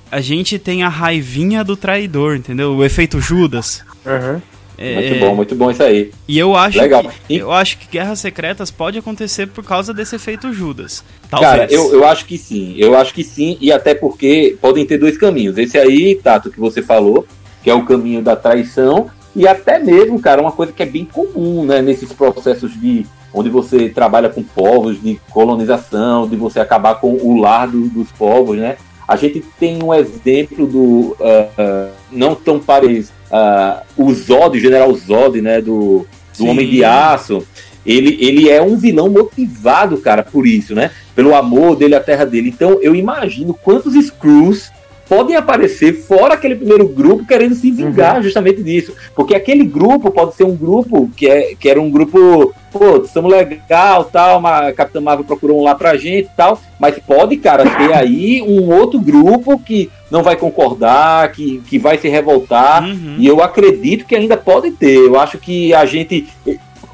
a gente tem a raivinha do traidor, entendeu? O efeito Judas. Uhum. É, muito bom, muito bom isso aí. E eu acho Legal. que e... eu acho que Guerras Secretas pode acontecer por causa desse efeito Judas. Talvez. Cara, eu, eu acho que sim. Eu acho que sim, e até porque podem ter dois caminhos. Esse aí, Tato, que você falou, que é o caminho da traição, e até mesmo, cara, uma coisa que é bem comum, né, nesses processos de onde você trabalha com povos, de colonização, de você acabar com o lar do, dos povos, né? A gente tem um exemplo do uh, uh, não tão parecido uh, o Zod, o General Zod, né, do, do Homem de Aço, ele, ele é um vilão motivado, cara, por isso, né? Pelo amor dele à terra dele. Então eu imagino quantos Screws podem aparecer fora aquele primeiro grupo querendo se vingar justamente disso. Porque aquele grupo pode ser um grupo que, é, que era um grupo, pô, estamos legal, tal, a Capitã Marvel procurou um lá pra gente tal, mas pode, cara, ter aí um outro grupo que não vai concordar, que, que vai se revoltar, Uhum. e eu acredito que ainda pode ter. Eu acho que a gente.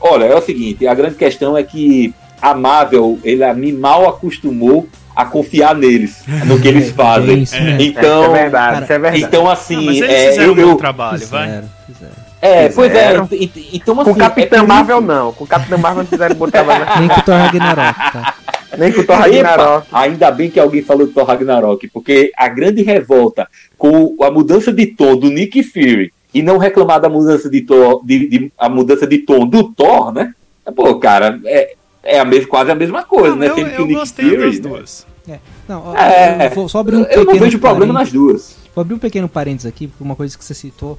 Olha, é o seguinte: a grande questão é que a Marvel, ela me mal acostumou a confiar neles, no que eles É fazem. isso mesmo. Então, isso é verdade, cara, isso é verdade. então assim, mas eles é, fizeram eu, um bom eu- trabalho, vai. Fizeram, fizeram. é, pois é, Fizeram. ent- ent- então assim, com Capitã é por Marvel isso- não. Com Capitã Marvel não fizeram bom trabalho. Nem com o Thor Ragnarok, tá? Nem com o Thor Epa, Ragnarok. ainda bem que alguém falou do Thor Ragnarok, porque a grande revolta com a mudança de tom do Nick Fury e não reclamar da mudança de tom, de, de- a mudança de tom do Thor, né? Pô, cara, é, é a mesma, quase a mesma coisa, Não, né? eu, Sendo que eu gostei Fury, das né? duas. Não, ó, É, eu vou só abrir um eu não pequeno vejo problema nas parênteses. duas. Vou abrir um pequeno parênteses aqui, por uma coisa que você citou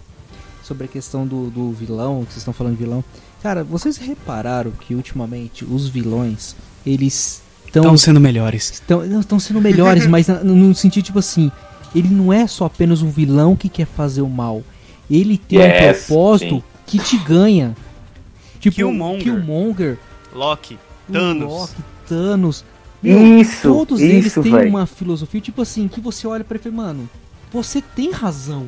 sobre a questão do, do vilão, que vocês estão falando de vilão. Cara, vocês repararam que ultimamente os vilões, eles estão Estão sendo melhores. estão não, estão sendo melhores, mas no sentido tipo assim, ele não é só apenas um vilão que quer fazer o mal. Ele tem um Yes, propósito sim. que te ganha. Tipo, Killmonger. Killmonger, Loki, o Thanos. Loki, Thanos. Meu, Isso, todos eles isso, têm velho. uma filosofia, tipo assim, que você olha pra ele e fala, mano, você tem razão.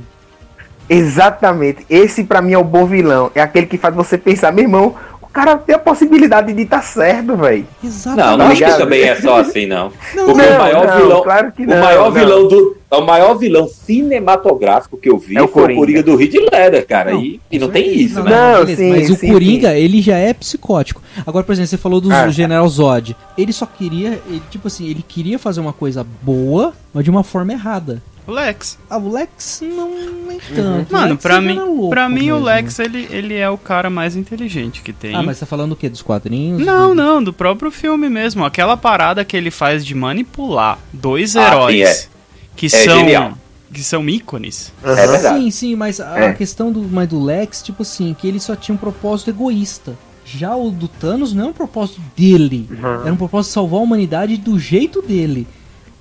Exatamente. Esse pra mim é o bom vilão. É aquele que faz você pensar, meu irmão, o cara tem a possibilidade de estar certo, velho. Exatamente. Não, não acho que ligado? também é só assim, não. Não, Porque não, o maior não, vilão, claro que o não, maior não. vilão do, o maior vilão cinematográfico que eu vi É o foi Coringa. o Coringa do Heath Ledger, cara. Não, e, e não tem isso, Não, né? Não, beleza, sim, mas o sim, Coringa, ele já é psicótico. Agora, por exemplo, você falou do Ah. General Zod. Ele só queria, ele, tipo assim, ele queria fazer uma coisa boa, mas de uma forma errada. O Lex. Ah, o Lex não nem tanto. O Mano, Lex pra mim, louco pra mim o mesmo. Lex, ele, ele é o cara mais inteligente que tem. Ah, mas você tá falando o quê? Dos quadrinhos? Não, Do- não, do próprio filme mesmo. Aquela parada que ele faz de manipular dois Ah, sim, heróis que são genial. que são ícones. É verdade. Sim, sim, mas a É. questão do, mas do Lex, tipo assim, que ele só tinha um propósito egoísta. Já o do Thanos não é um propósito dele. Uhum. Era um propósito de salvar a humanidade do jeito dele.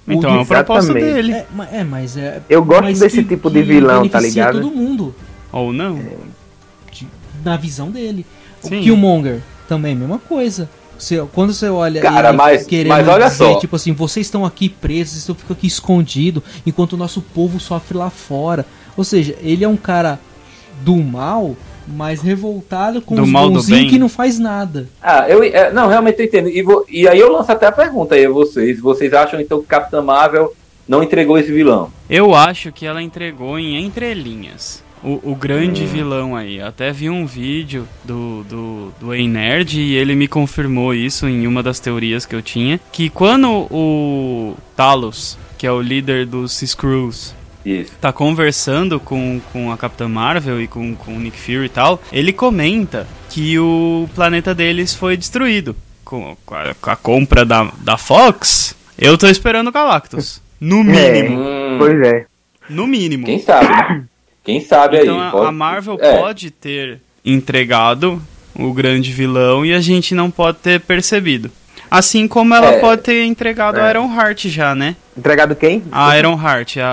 O Então do- é o propósito Exatamente. dele. É, é, mas é. Eu gosto mas desse que- tipo de vilão, tá ligado? todo mundo, Ou não. de- na visão dele. O Sim. Killmonger também, mesma coisa. Você, quando você olha Cara, ele mas- querendo mas olha dizer, só. tipo assim, vocês estão aqui presos, eu fico aqui escondido, enquanto o nosso povo sofre lá fora. Ou seja, ele é um cara do mal, mas revoltado com Do os mal bonzinhos que não faz nada. Ah, eu é, não, realmente eu entendo. E, vo- e aí eu lanço até a pergunta aí a vocês. Vocês acham então que Capitã Marvel não entregou esse vilão? Eu acho que ela entregou em entrelinhas. O, o grande vilão aí. Até vi um vídeo do, do, do Ei Nerd e ele me confirmou isso em uma das teorias que eu tinha. Que quando o Talos, que é o líder dos Skrulls, Isso. tá conversando com, com a Capitã Marvel e com, com o Nick Fury e tal, ele comenta que o planeta deles foi destruído. Com, com a, com a compra da, da Fox, eu tô esperando o Galactus. No mínimo. Hum, Pois é. No mínimo. quem sabe? Quem sabe Então aí. a, pode- a Marvel é. pode ter entregado o grande vilão e a gente não pode ter percebido. Assim como ela É. pode ter entregado a É. Iron Heart já, né? Entregado quem? A Iron Heart, a,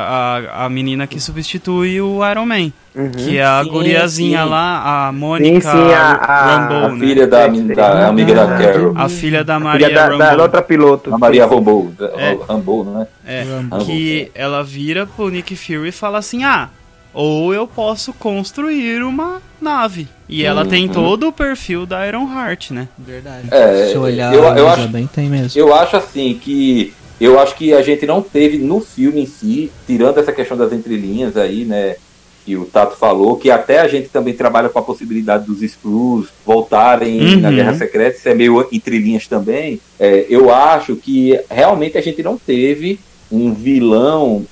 a, a menina que substitui o Iron Man. Uhum. Que é a Sim, guriazinha sim. lá, a Mônica sim, a- a- Rambeau, A né? filha da, da amiga da Carol. A filha da Filha Maria da, da, Rambeau. da outra piloto. A Maria Rambeau. É. Rambeau, né? É, Rambo. que ela vira pro Nick Fury e fala assim: Ah, ou eu posso construir uma nave. E ela tem todo o perfil da Iron Heart, né? Verdade. É, Se olhar, eu- eu acho- bem, tem mesmo. Eu acho assim que. Eu acho que a gente não teve no filme em si, tirando essa questão das entrelinhas aí, né? Que o Tato falou, que até a gente também trabalha com a possibilidade dos Skrulls voltarem Uhum. na Guerra Secreta, isso é meio entrelinhas também. É, eu acho que realmente a gente não teve um vilão,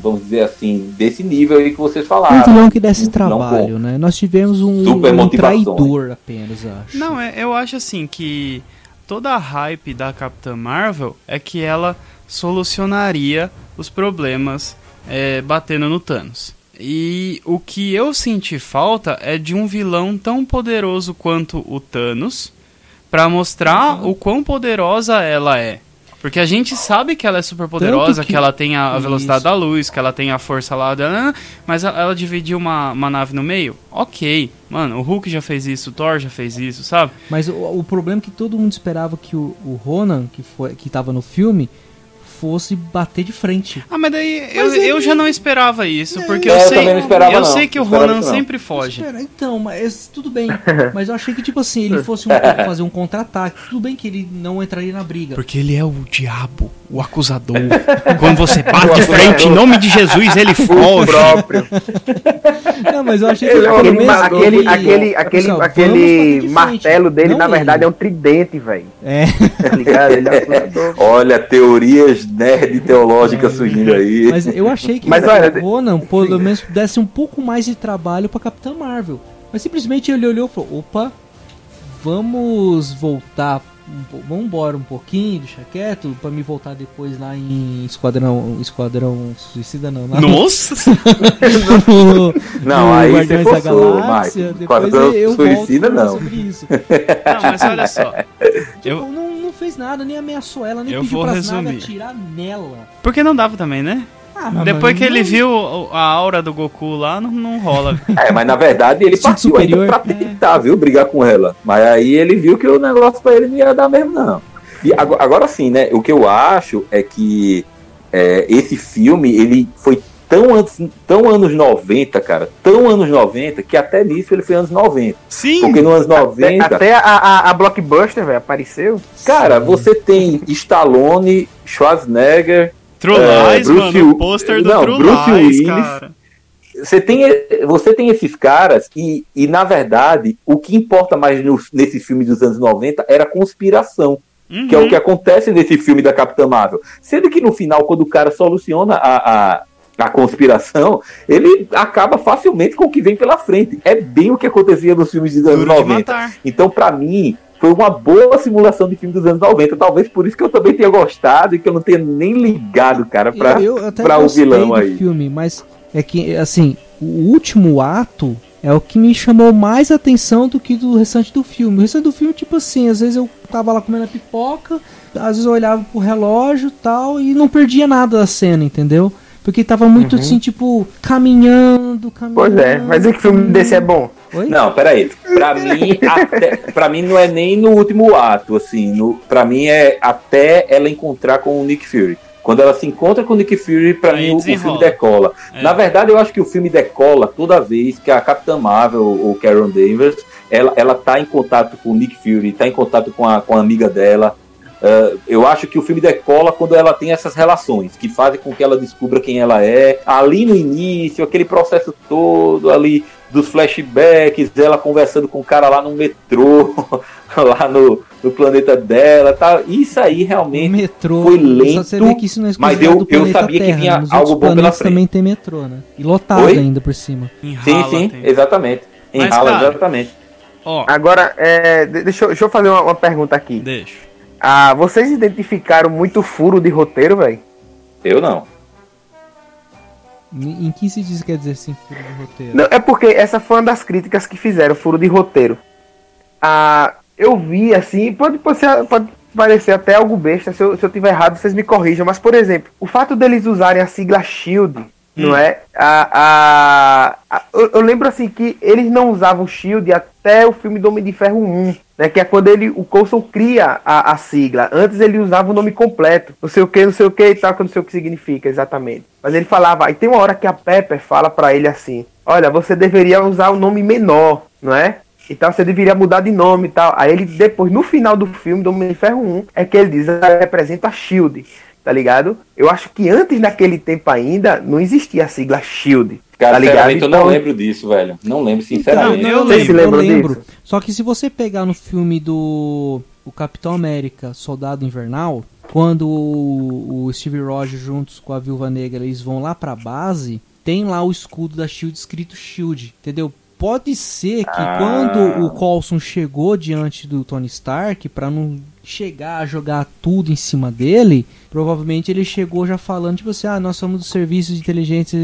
vamos dizer assim, desse nível aí que vocês Um falaram. vilão que desse Não trabalho, né? Nós tivemos um, Super um traidor apenas, acho. Não, é- eu acho assim que toda a hype da Capitã Marvel é que ela solucionaria os problemas é, batendo no Thanos. E o que eu senti falta é de um vilão tão poderoso quanto o Thanos pra mostrar o quão poderosa ela é. Porque a gente sabe que ela é super poderosa, que- que... ela tem a, velocidade Isso. da luz, que ela tem a força lá, da- mas ela, ela dividiu uma, uma nave no meio? Ok. Mano, o Hulk já fez isso, o Thor já fez isso, sabe? Mas o, o problema é que todo mundo esperava que o, o Ronan, que, foi, que tava no filme, fosse bater de frente. Ah, mas daí eu, Mas ele- eu já não esperava isso, porque É, eu eu sei, não esperava, eu não. sei que o Ronan sempre foge. Espera, então, mas tudo bem. Mas eu achei que, tipo assim, ele fosse um- fazer um contra-ataque. Tudo bem que ele não entraria na briga. Porque ele é o diabo, o acusador. Quando você bate de frente em nome de Jesus, ele O foge. próprio. Não, mas eu achei que Ele é pelo aquele, menos aquele, ele- aquele, aquele, ó, vamos aquele martelo dele, não na verdade, ele. é um tridente, velho. É. Tá ligado? Ele é um acusador. Olha, teorias nerd teológicas surgindo aí. Mas eu achei que Mas o olha, Ronan, pelo menos, desse um pouco mais de trabalho pra Capitã Marvel. Mas simplesmente ele olhou e falou: opa, vamos voltar. Um, vamos embora um pouquinho, deixa quieto, pra me voltar depois lá em Esquadrão. Esquadrão Suicida não, lá no- Nossa! no- Não, no aí você Guardiões da forçou, Galáxia, Mike. Depois Esquadrão eu Suicida, volto não. sobre isso. Não, mas olha só. Tipo, Eu, não, não fez nada, nem ameaçou ela, nem Eu pediu vou pra resumir. nave atirar nela. porque não dava também, né? Ah, Depois que ele viu a aura do Goku lá, não, não rola. É, mas na verdade ele partiu superior. ainda pra tentar, viu, brigar com ela. Mas aí ele viu que o negócio pra ele não ia dar mesmo, não. E agora, agora sim, né? O que eu acho é que é, esse filme, ele foi tão antes, tão anos 90, cara, tão anos 90, que até nisso ele foi anos 90. Sim! Porque nos anos Até, 90, até a, a, a Blockbuster, velho, apareceu. cara, você tem Stallone, Schwarzenegger, True É, Lies, Bruce mano. O pôster do Não, True Bruce Lies, Willis. cara. você tem, você tem esses caras e, e, na verdade, o que importa mais no, nesse filme dos anos 90 era a conspiração, que é o Uhum. que acontece nesse filme da Capitã Marvel. Sendo que no final, quando o cara soluciona a, a, a conspiração, ele acaba facilmente com o que vem pela frente. É bem o que acontecia nos filmes dos anos Duro de 90. matar. Então, pra mim, foi uma boa simulação de filme dos anos 90. Talvez por isso que eu também tenha gostado e que eu não tenha nem ligado, cara, pra, eu, eu até pra o vilão aí. filme, mas é que, assim, o último ato é o que me chamou mais atenção do que do restante do filme. O restante do filme, tipo assim, às vezes eu tava lá comendo a pipoca, às vezes eu olhava pro relógio e tal, e não perdia nada da cena, entendeu? Porque tava muito assim, tipo, caminhando, caminhando. Pois é, mas e que filme desse é bom? Oi? Não, peraí. Pra mim, até, pra mim não é nem no último ato, assim. No, pra mim é até ela encontrar com o Nick Fury. Quando ela se encontra com o Nick Fury, pra Aí mim o, o filme decola. É. Na verdade, eu acho que o filme decola toda vez que a Capitã Marvel, ou Karen Danvers, ela, ela tá em contato com o Nick Fury, tá em contato com a, com a amiga dela. Uh, eu acho que o filme decola quando ela tem essas relações, que fazem com que ela descubra quem ela é. Ali no início, aquele processo todo ali dos flashbacks, ela conversando com o cara lá no metrô, lá no, no planeta dela, tá? Isso aí realmente metrô. foi lento, Você vê que isso não é mas eu- eu sabia que Terra, vinha Nos algo bom pela frente. também tem metrô, né? E lotado Oi? ainda por cima. Sim, Enrala, sim, tem. exatamente. Mas, Enrala, cara, exatamente. Ó, Agora, é, de- deixa, eu- deixa eu fazer uma, uma pergunta aqui. deixa. Ah, vocês identificaram muito furo de roteiro, velho? Eu não. Em que se diz quer dizer assim, furo de roteiro? Não, é porque essa foi uma das críticas que fizeram, furo de roteiro. Ah, eu vi assim, pode, pode, ser- pode parecer até algo besta, se eu, se eu tiver errado, vocês me corrijam, mas por exemplo, o fato deles usarem a sigla SHIELD, não é? A, a, a- eu, eu lembro assim que eles não usavam SHIELD até o filme do Homem de Ferro 1. Né, que é quando ele, o Coulson cria a, a sigla. Antes ele usava o nome completo. Não sei o que, não sei o que e tal, que eu não sei o que significa exatamente. Mas ele falava, aí tem uma hora que a Pepper fala pra ele assim: Olha, você deveria usar o nome menor, não é? E tal, você deveria mudar de nome e tal. Aí ele, depois, no final do filme, do Homem de Ferro 1, é que ele diz, "Ah, representa a Shield, tá ligado? Eu acho que antes naquele tempo ainda, não existia a sigla Shield. Cara, tá ligado? sinceramente, eu não Então, lembro disso, velho. Não lembro, Então, sinceramente. não, eu lembro. lembro, eu lembro. disso? Só que se você pegar no filme do o Capitão América, Soldado Invernal, quando o, o Steve Rogers juntos com a Viúva Negra eles vão lá pra base, tem lá o escudo da Shield escrito Shield, entendeu? Pode ser que Ah. quando o Coulson chegou diante do Tony Stark pra não chegar a jogar tudo em cima dele, provavelmente ele chegou já falando, tipo assim, ah, nós somos dos serviços de inteligência.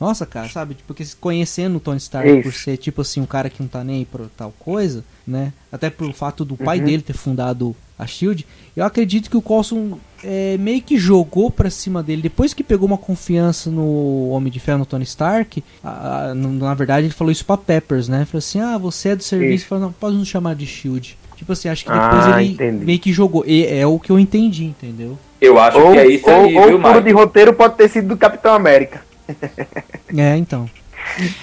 Nossa, cara, sabe? Tipo, porque conhecendo o Tony Stark Isso. por ser, tipo assim, um cara que não tá nem aí pra tal coisa, né? Até pelo fato do pai Uhum. dele ter fundado a Shield, eu acredito que o Coulson é, meio que jogou pra cima dele. Depois que pegou uma confiança no Homem de Ferro, no Tony Stark, a- a- na verdade ele falou isso pra Peppers, né? Falou assim: ah, você é do serviço, falou, não, pode nos chamar de Shield. Tipo assim, acho que depois Ah, ele entendi. meio que jogou. E é o que eu entendi, entendeu? Eu acho Ou, que é isso ou, aí, ou viu, de roteiro pode ter sido do Capitão América. É, então.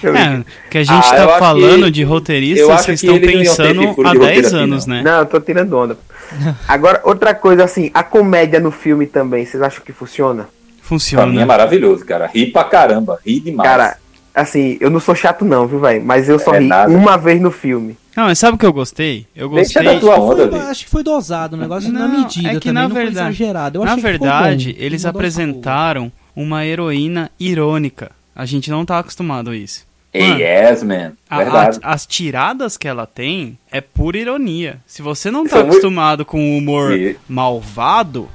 É, que a gente Ah, tá falando que- de eu roteiristas acho que que estão não pensando há de roteiro 10 assim, anos, não. né? Não, eu tô tirando onda. Agora, outra coisa assim, a comédia no filme também, vocês acham que funciona? Pra mim é Funciona. maravilhoso, cara. Ri pra caramba, ri demais. Cara, assim, eu não sou chato não, viu, velho? Mas eu só É ri nada. uma vez no filme. Não, mas sabe o que eu gostei? Eu Deixa gostei. da tua Foi- onda, velho. acho que foi dosado, o negócio na Não, medida é que também, na não foi verdade- exagerado. Eu Na verdade, bom. eles apresentaram uma heroína irônica. A gente não tá acostumado a isso. Mano, Yes, man. A- a- as tiradas que ela tem é pura ironia. Se você não tá São muito- acostumado com o humor E- malvado,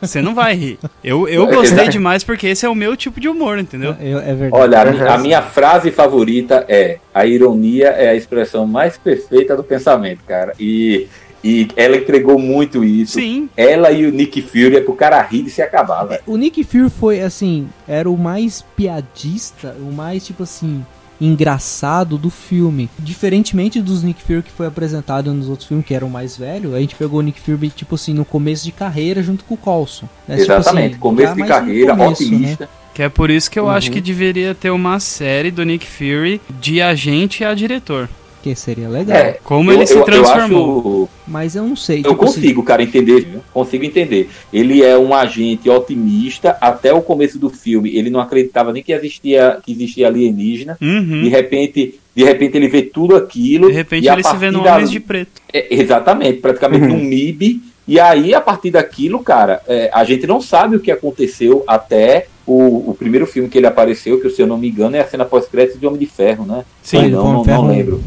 você não vai rir. Eu, eu gostei demais porque esse é o meu tipo de humor, entendeu? É, é verdade. Olha, a, Uhum. a minha frase favorita é: a ironia é a expressão mais perfeita do pensamento, cara. E, e ela entregou muito isso. Sim. Ela e o Nick Fury é pro cara rir de se acabar, velho. O Nick Fury foi, assim, era o mais piadista, o mais, tipo assim, engraçado do filme. Diferentemente dos Nick Fury que foi apresentado nos outros filmes, que eram mais velho, a gente pegou o Nick Fury, tipo assim, no começo de carreira junto com o Coulson. né? Tipo Exatamente. assim, começo de carreira, começo, né? otimista. Que é por isso que eu Uhum. acho que deveria ter uma série do Nick Fury de agente a diretor. Que seria legal. É, Como eu- ele se eu- eu transformou. acho- Mas eu não sei. Eu tipo assim, consigo, cara, entender. Consigo entender. Ele é um agente otimista até o começo do filme. Ele não acreditava nem que existia, que existia alienígena. De Uhum. repente, de repente ele vê tudo aquilo. De repente e ele se vê no da- de Preto. É, exatamente, praticamente Uhum. num MIB. E aí, a partir daquilo, cara, é, a gente não sabe o que aconteceu até o, o primeiro filme que ele apareceu, que se eu não me engano é a cena pós-crédito de Homem de Ferro, né? Sim. Homem não, de não, não lembro.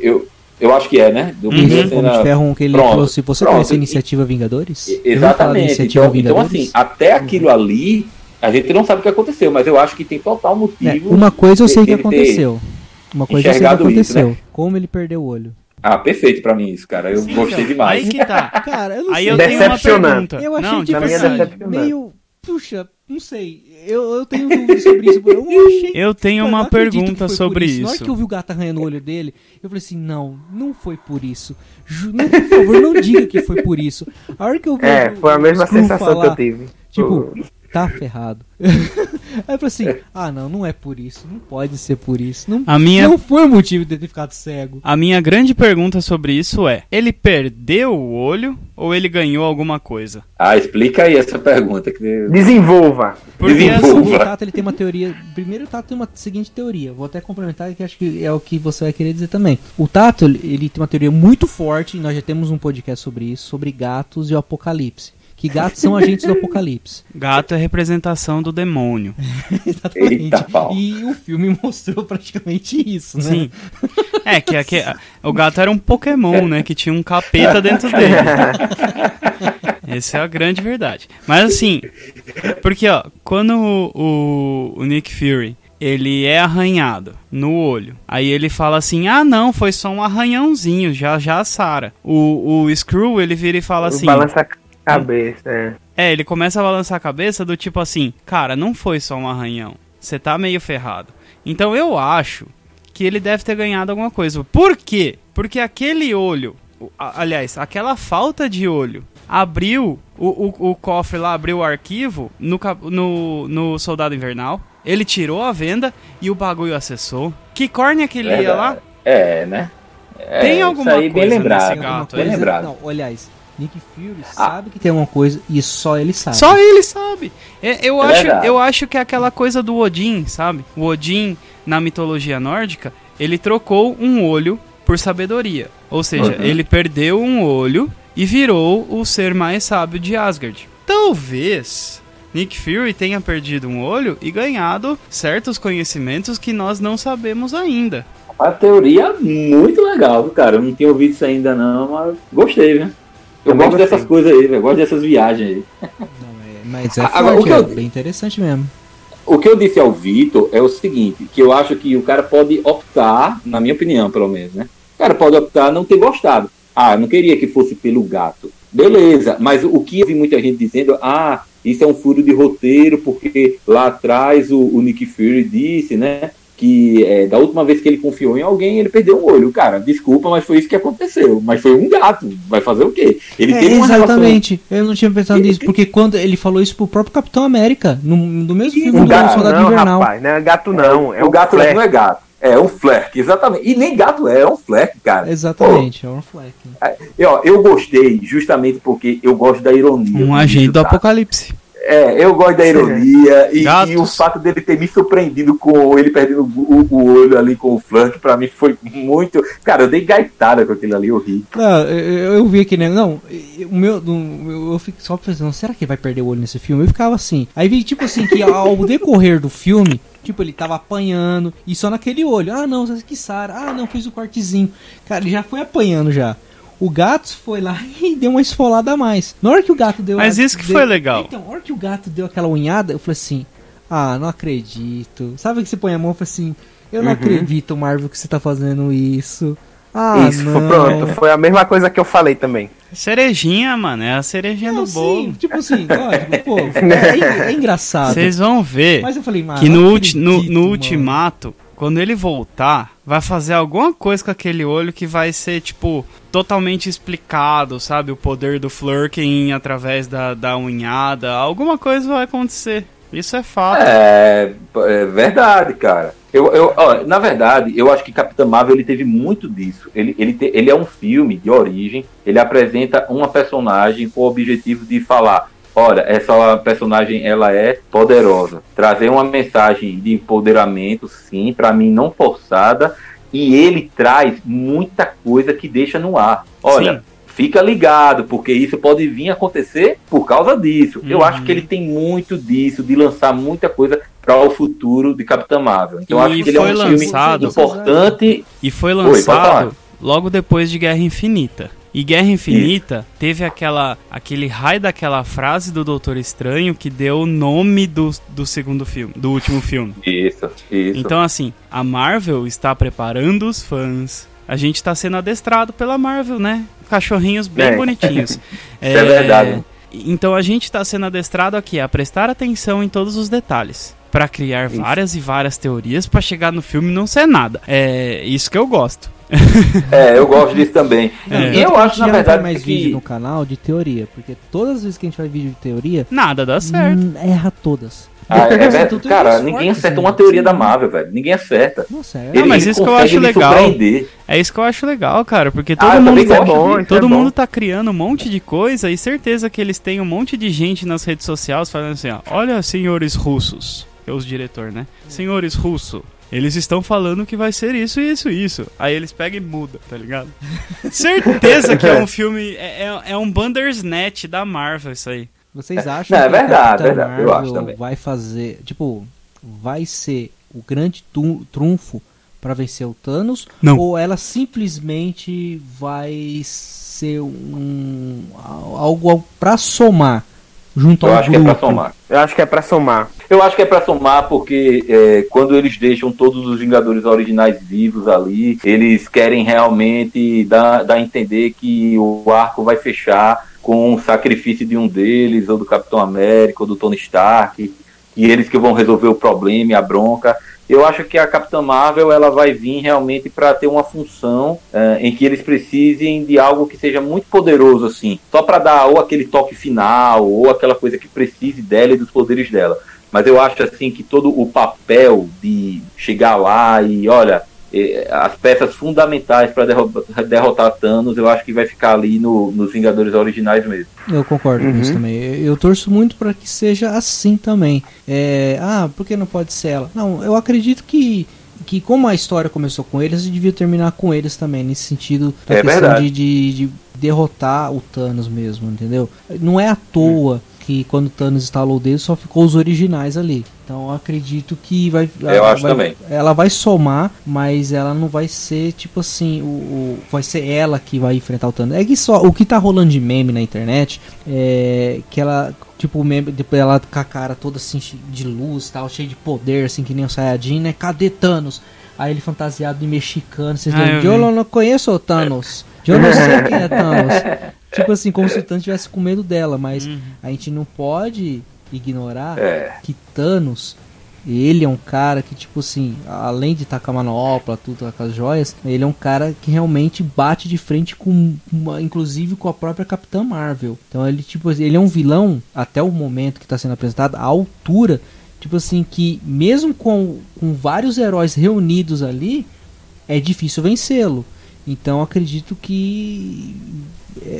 Eu, eu acho que é, né? Do Uhum. Esse Homem de cena- Ferro um que ele Pronto, falou assim, você pronto. conhece a Iniciativa Vingadores? E- Exatamente. Iniciativa Então, então, Vingadores. assim, até aquilo ali, a gente não sabe o que aconteceu, mas eu acho que tem total É, motivo. uma coisa eu sei que aconteceu. Uma coisa eu sei que enxergado isso, aconteceu. né? Como ele perdeu o olho. Ah, perfeito pra mim isso, cara. Eu Sim, gostei então, demais. Aí que tá. Cara, eu não Aí sei. eu tenho uma Decepcionante. pergunta. Eu achei, não, de tipo assim, decepcionante. meio... Puxa, não sei. Eu, eu tenho dúvida sobre isso. Eu não achei... Eu tenho uma pergunta sobre por Na hora isso. que eu vi o gato arranhando o olho dele, eu falei assim, não, não foi por isso. Ju- não, por favor, não diga que foi por isso. A hora que eu vi É, foi a mesma sensação falar, que eu tive. Tipo, tá ferrado. Aí eu falei assim, ah não, não é por isso. Não pode ser por isso. Não, A minha- não foi o motivo de ter ficado cego. A minha grande pergunta sobre isso é: ele perdeu o olho ou ele ganhou alguma coisa? Ah, explica aí essa pergunta. Que... Desenvolva. Porque Desenvolva. O Tato ele tem uma teoria. Primeiro, o Tato tem uma seguinte teoria. Vou até complementar que acho que é o que você vai querer dizer também. O Tato ele- ele tem uma teoria muito forte. E nós já temos um podcast sobre isso, sobre gatos e o apocalipse. Que gatos são agentes do apocalipse. gato é representação do demônio. Exatamente. Eita. E o filme mostrou praticamente isso, né? Sim. É que, que o gato era um Pokémon, né? Que tinha um capeta dentro dele. Essa é a grande verdade. Mas assim, porque ó, quando o, o, o Nick Fury ele é arranhado no olho, aí ele fala assim: ah não, foi só um arranhãozinho, já já sara. O, o Screw ele vira e fala assim: Balança a cabeça. É. é, ele começa a balançar a cabeça do tipo assim, cara, não foi só um arranhão. Você tá meio ferrado. Então eu acho que ele deve ter ganhado alguma coisa. Por quê? Porque aquele olho, aliás, aquela falta de olho, abriu o, o, o cofre lá, abriu o arquivo no, no, no Soldado Invernal. Ele tirou a venda e o bagulho acessou. Que córnea que ele ia lá? É, né? É, Tem alguma coisa lembrado. nesse gato, bem coisa- lembrado. Não, aliás, Nick Fury Ah. sabe que tem alguma coisa e só ele sabe. Só ele sabe. É, eu, É acho, verdade. eu acho que é aquela coisa do Odin, sabe? O Odin, na mitologia nórdica, ele trocou um olho por sabedoria. Ou seja, Uhum. ele perdeu um olho e virou o ser mais sábio de Asgard. Talvez Nick Fury tenha perdido um olho e ganhado certos conhecimentos que nós não sabemos ainda. Uma teoria muito legal, viu, cara. Eu não tinha ouvido isso ainda, não, mas gostei, viu? Eu Também gosto gostei. dessas coisas aí, velho. Eu gosto dessas viagens aí. Não, é- mas é Agora, forte, o que é eu- bem interessante mesmo. O que eu disse ao Vitor é o seguinte, que eu acho que o cara pode optar, na minha opinião, pelo menos, né? O cara pode optar não ter gostado. Ah, eu não queria que fosse pelo gato. Beleza, mas o que eu vi muita gente dizendo, ah, isso é um furo de roteiro, porque lá atrás o, o Nick Fury disse, né? Que é, da última vez que ele confiou em alguém, ele perdeu um olho. Cara, desculpa, mas foi isso que aconteceu. Mas foi um gato. Vai fazer o quê? Ele É, tem uma relação exatamente. Eu não tinha pensado Ele- nisso, porque quando ele falou isso pro próprio Capitão América, no, no mesmo filme Um do gato Soldado não, Invernal. rapaz, não é gato não. É o um gato não é gato. É um flerk, exatamente. E nem gato é, é um flerk, cara. Exatamente, é um fleck. Eu, ó, eu gostei justamente porque eu gosto da ironia. Um agente do tá? apocalipse. É, eu gosto da ironia e, e o fato dele ter me surpreendido com ele perdendo o, o olho ali com o flank, pra mim foi muito. Cara, eu dei gaitada com aquilo ali, eu ri. Não, eu, eu vi aqui, né? Não, o meu. Eu, eu fico só pensando, será que ele vai perder o olho nesse filme? Eu ficava assim. Aí vi, tipo assim, que ao decorrer do filme, tipo, ele tava apanhando e só naquele olho. Ah, não, que Sara. Ah, não, fiz o cortezinho. Cara, ele já foi apanhando já. O gato foi lá e deu uma esfolada a mais. Na hora que o gato deu. Mas isso que deu- foi legal. Então, na hora que o gato deu aquela unhada, eu falei assim: Ah, não acredito. Sabe que você põe a mão e fala assim: Eu não Uhum. acredito, Marvel, que você tá fazendo isso. Ah, Isso, não. foi pronto. Foi a mesma coisa que eu falei também. Cerejinha, mano, é a cerejinha Não, do bolo. sim, tipo assim, lógico, pô, é, é engraçado. Vocês vão ver Mas eu falei, mano, que não no, no, acredito, no mano. ultimato, quando ele voltar, vai fazer alguma coisa com aquele olho que vai ser, tipo, totalmente explicado, sabe? O poder do Flurkin através da, da unhada. Alguma coisa vai acontecer. Isso é fato. É, é verdade, cara. Eu, eu, ó, na verdade, eu acho que Capitã Marvel ele teve muito disso. Ele, ele, te- ele é um filme de origem. Ele apresenta uma personagem com o objetivo de falar: olha, essa personagem ela é poderosa. Trazer uma mensagem de empoderamento, sim, pra mim não forçada. E ele traz muita coisa que deixa no ar. Olha, Sim. fica ligado, porque isso pode vir acontecer por causa disso. Eu Uhum. acho que ele tem muito disso, de lançar muita coisa para o futuro de Capitã Marvel. Então eu E acho que ele é um lançado- filme importante. E foi Oi, lançado logo depois de Guerra Infinita. E Guerra Infinita teve aquela aquele raio daquela frase do Doutor Estranho que deu o nome do, do segundo filme, do último filme. Isso, isso. Então, assim, a Marvel está preparando os fãs. A gente está sendo adestrado pela Marvel, né? Cachorrinhos bem É. bonitinhos. é verdade. Então a gente está sendo adestrado aqui a prestar atenção em todos os detalhes. Pra criar Isso. várias e várias teorias pra chegar no filme e não ser nada. É isso que eu gosto. É, eu gosto disso também. Não, É. E eu acho, na não verdade, tem mais que... vídeo no canal de teoria, porque todas as vezes que a gente faz vídeo de teoria, Nada dá certo. hum, erra todas. Ah, é então, Cara, ninguém acerta né? uma teoria da Marvel, velho. Ninguém acerta. Nossa, é. Não, mas isso que eu acho legal. surpreender. É isso que eu acho legal, cara, porque Ah, todo eu mundo é gosto bom, é Todo bom. mundo tá criando um monte de coisa e certeza que eles têm um monte de gente nas redes sociais falando assim, ó, olha, senhores russos, é os diretor, né? Senhores russo, eles estão falando que vai ser isso, isso, isso. Aí eles pegam e mudam, tá ligado? certeza que é um filme, é, é, é um Bandersnatch da Marvel isso aí. Vocês acham Não, é que a verdade, Capitã verdade, eu Marvel acho também. vai fazer, tipo, vai ser o grande trunfo pra vencer o Thanos? Não. Ou ela simplesmente vai ser um algo pra somar junto Eu ao acho que é grupo? pra somar. Eu acho que é pra somar. Eu acho que é pra somar porque é, quando eles deixam todos os Vingadores originais vivos ali, eles querem realmente dar, dar a entender que o arco vai fechar com o sacrifício de um deles, ou do Capitão América, ou do Tony Stark, e eles que vão resolver o problema e a bronca. Eu acho que a Capitã Marvel ela vai vir realmente para ter uma função eh, em que eles precisem de algo que seja muito poderoso assim, só para dar ou aquele toque final ou aquela coisa que precise dela e dos poderes dela. Mas eu acho assim que todo o papel de chegar lá e olha eh, as peças fundamentais para derrotar, derrotar Thanos, eu acho que vai ficar ali no- nos Vingadores originais mesmo. Eu concordo com Uhum. isso também. Eu, torço muito para que seja assim também. É, ah, por que não pode ser ela? Não, eu acredito que, que como a história começou com eles, devia terminar com eles também, nesse sentido da É questão verdade. de, de, de derrotar o Thanos mesmo, entendeu? Não é à toa que quando o Thanos instalou o dedo só ficou os originais ali. Então eu acredito que vai. Eu ela acho vai- também. Ela vai somar, mas ela não vai ser tipo assim, o, o- vai ser ela que vai enfrentar o Thanos. É que só o que tá rolando de meme na internet é que ela tipo o meme depois ela com a cara toda assim de luz, tal, cheio de poder assim que nem o Saiyajin, né? Cadê Thanos? Aí ele fantasiado de mexicano, vocês Ah, lembram? eu. Eu não conheço o Thanos. Eu não sei quem é Thanos. tipo assim, como se o Thanos tivesse com medo dela, mas Uhum. a gente não pode ignorar É. que Thanos, ele é um cara que, tipo assim, além de estar com a manopla, tudo com as joias, ele é um cara que realmente bate de frente com, uma- inclusive com a própria Capitã Marvel. Então ele, tipo, ele é um vilão, até o momento que está sendo apresentado, à altura, tipo assim, que mesmo com, com vários heróis reunidos ali, é difícil vencê-lo. Então eu acredito que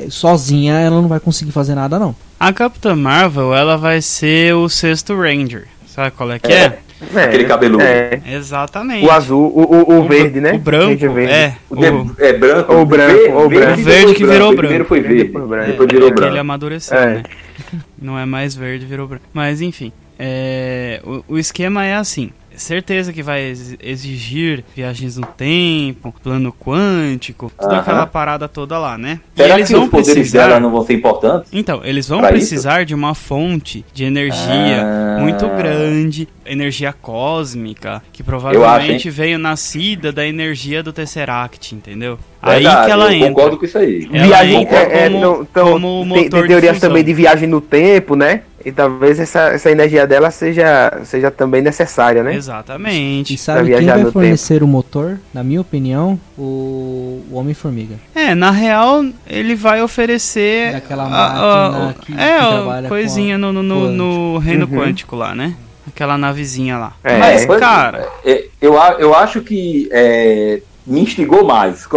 sozinha ela não vai conseguir fazer nada não. A Capitã Marvel, ela vai ser o sexto Ranger. Sabe qual é que é? É, Aquele cabeludo. É. Exatamente. O azul, o, o, o verde, né? O branco, verde. é. O de- o- é branco. Ou branco, Verde- ou branco. depois Verde que virou Primeiro branco. foi verde. Depois branco. Depois É, virou é que ele branco. amadureceu, É. né? Não é mais verde, virou branco. Mas enfim, é, o, o esquema é assim. Certeza que vai ex- exigir viagens no tempo, plano quântico, toda Aham. aquela parada toda lá, né? E Será eles que vão os poderes precisar. dela não vão ser importantes? Então, eles vão precisar de uma fonte de energia Ah. muito grande, energia cósmica, que provavelmente acho, veio nascida da energia do Tesseract, entendeu? Aí Verdade, que ela eu entra. concordo com isso aí. Ela viagem entra é, é, como- não- então, como tem, motor tem de teorias também de viagem no tempo, né? E talvez essa, essa energia dela seja, seja também necessária, né? Exatamente. E sabe quem vai fornecer o motor? Na minha opinião, o, o Homem-Formiga. É, na real, ele vai oferecer. Daquela a- máquina a- que- é, que a trabalha coisinha com no, no, no, no reino Uhum. quântico lá, né? Aquela navezinha lá. É. Mas, Pois- cara, é, eu, a- eu acho que é, me instigou mais.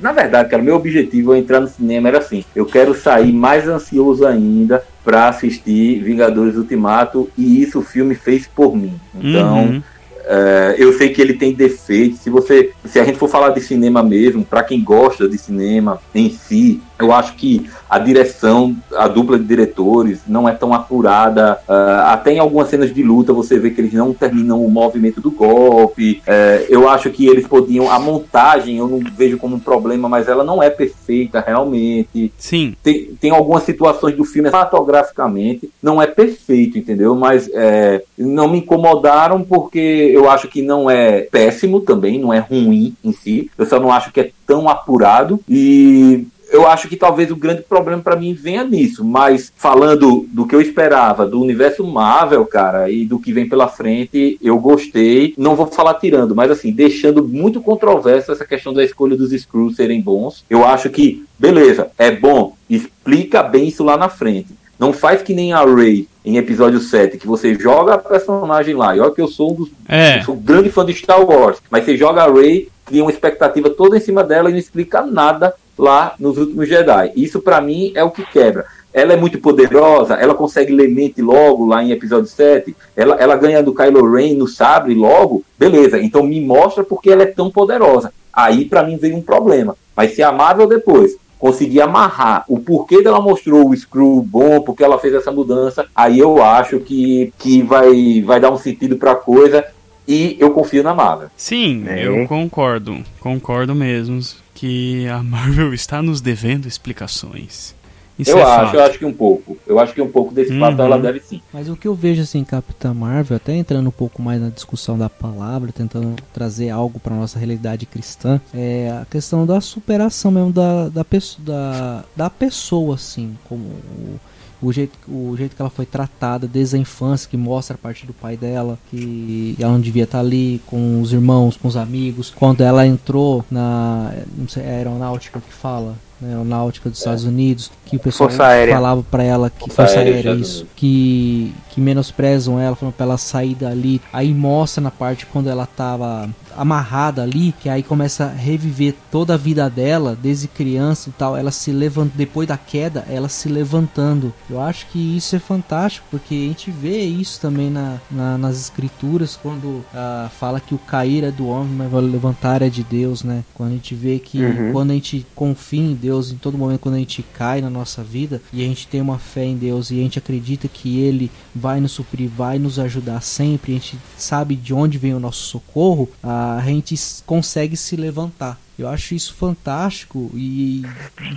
Na verdade, cara, meu objetivo ao entrar no cinema era assim: eu quero sair mais ansioso ainda pra assistir Vingadores Ultimato e isso o filme fez por mim. Então. uhum. É, eu sei que ele tem defeitos. Se você, se a gente for falar de cinema mesmo, para quem gosta de cinema em si, eu acho que a direção, a dupla de diretores, não é tão apurada. Ah, até em algumas cenas de luta você vê que eles não terminam o movimento do golpe. É, eu acho que eles podiam. A montagem eu não vejo como um problema, mas ela não é perfeita realmente sim. tem, tem algumas situações do filme cinematograficamente não é perfeito, entendeu? Mas é, não me incomodaram porque eu acho que não é péssimo também, não é ruim em si. Eu só não acho que é tão apurado e eu acho que talvez o grande problema pra mim venha nisso. Mas falando do que eu esperava do universo Marvel, cara, e do que vem pela frente, eu gostei. Não vou falar tirando, mas assim, deixando muito controverso essa questão da escolha dos Skrulls serem bons. Eu acho que, beleza, é bom, explica bem isso lá na frente. Não faz que nem a Ray em episódio 7, que você joga a personagem lá. E olha que eu sou um dos É. sou um grande fã de Star Wars, mas você joga a Rey, cria uma expectativa toda em cima dela e não explica nada lá nos últimos Jedi. Isso pra mim é o que quebra. Ela é muito poderosa, ela consegue ler mente logo lá em episódio 7, ela, ela ganha do Kylo Ren no sabre logo, beleza, então me mostra porque ela é tão poderosa. Aí pra mim veio um problema. Mas se a Marvel depois conseguir amarrar o porquê dela mostrou o Screw bom, porque ela fez essa mudança, aí eu acho que, que vai, vai dar um sentido pra coisa e eu confio na Marvel. Sim, É. eu concordo. Concordo mesmo que a Marvel está nos devendo explicações. Isso eu é acho, fato. eu acho que um pouco. Eu acho que um pouco desse Uhum. fato ela deve sim. Mas o que eu vejo assim, Capitã Marvel, até entrando um pouco mais na discussão da palavra, tentando trazer algo para nossa realidade cristã, é a questão da superação mesmo da, da, pesso- da, da pessoa, assim, como o, o jeito, o jeito que ela foi tratada desde a infância, que mostra a parte do pai dela, que ela não devia estar ali com os irmãos, com os amigos. Quando ela entrou na não sei, é aeronáutica que fala, né, aeronáutica dos Estados Unidos, que o pessoal falava para ela que Força Força Aérea, Aérea, isso, que que menosprezam ela, falando pra ela sair dali. Aí mostra na parte quando ela tava amarrada ali, que aí começa a reviver toda a vida dela, desde criança e tal, ela se levanta depois da queda, ela se levantando. Eu acho que isso é fantástico, porque a gente vê isso também na, na- nas escrituras, quando ah, fala que o cair é do homem, mas o levantar é de Deus, né? Quando a gente vê que Uhum. quando a gente confia em Deus, Deus em todo momento quando a gente cai na nossa vida e a gente tem uma fé em Deus e a gente acredita que Ele vai nos suprir, vai nos ajudar sempre, a gente sabe de onde vem o nosso socorro, a gente consegue se levantar. Eu acho isso fantástico e,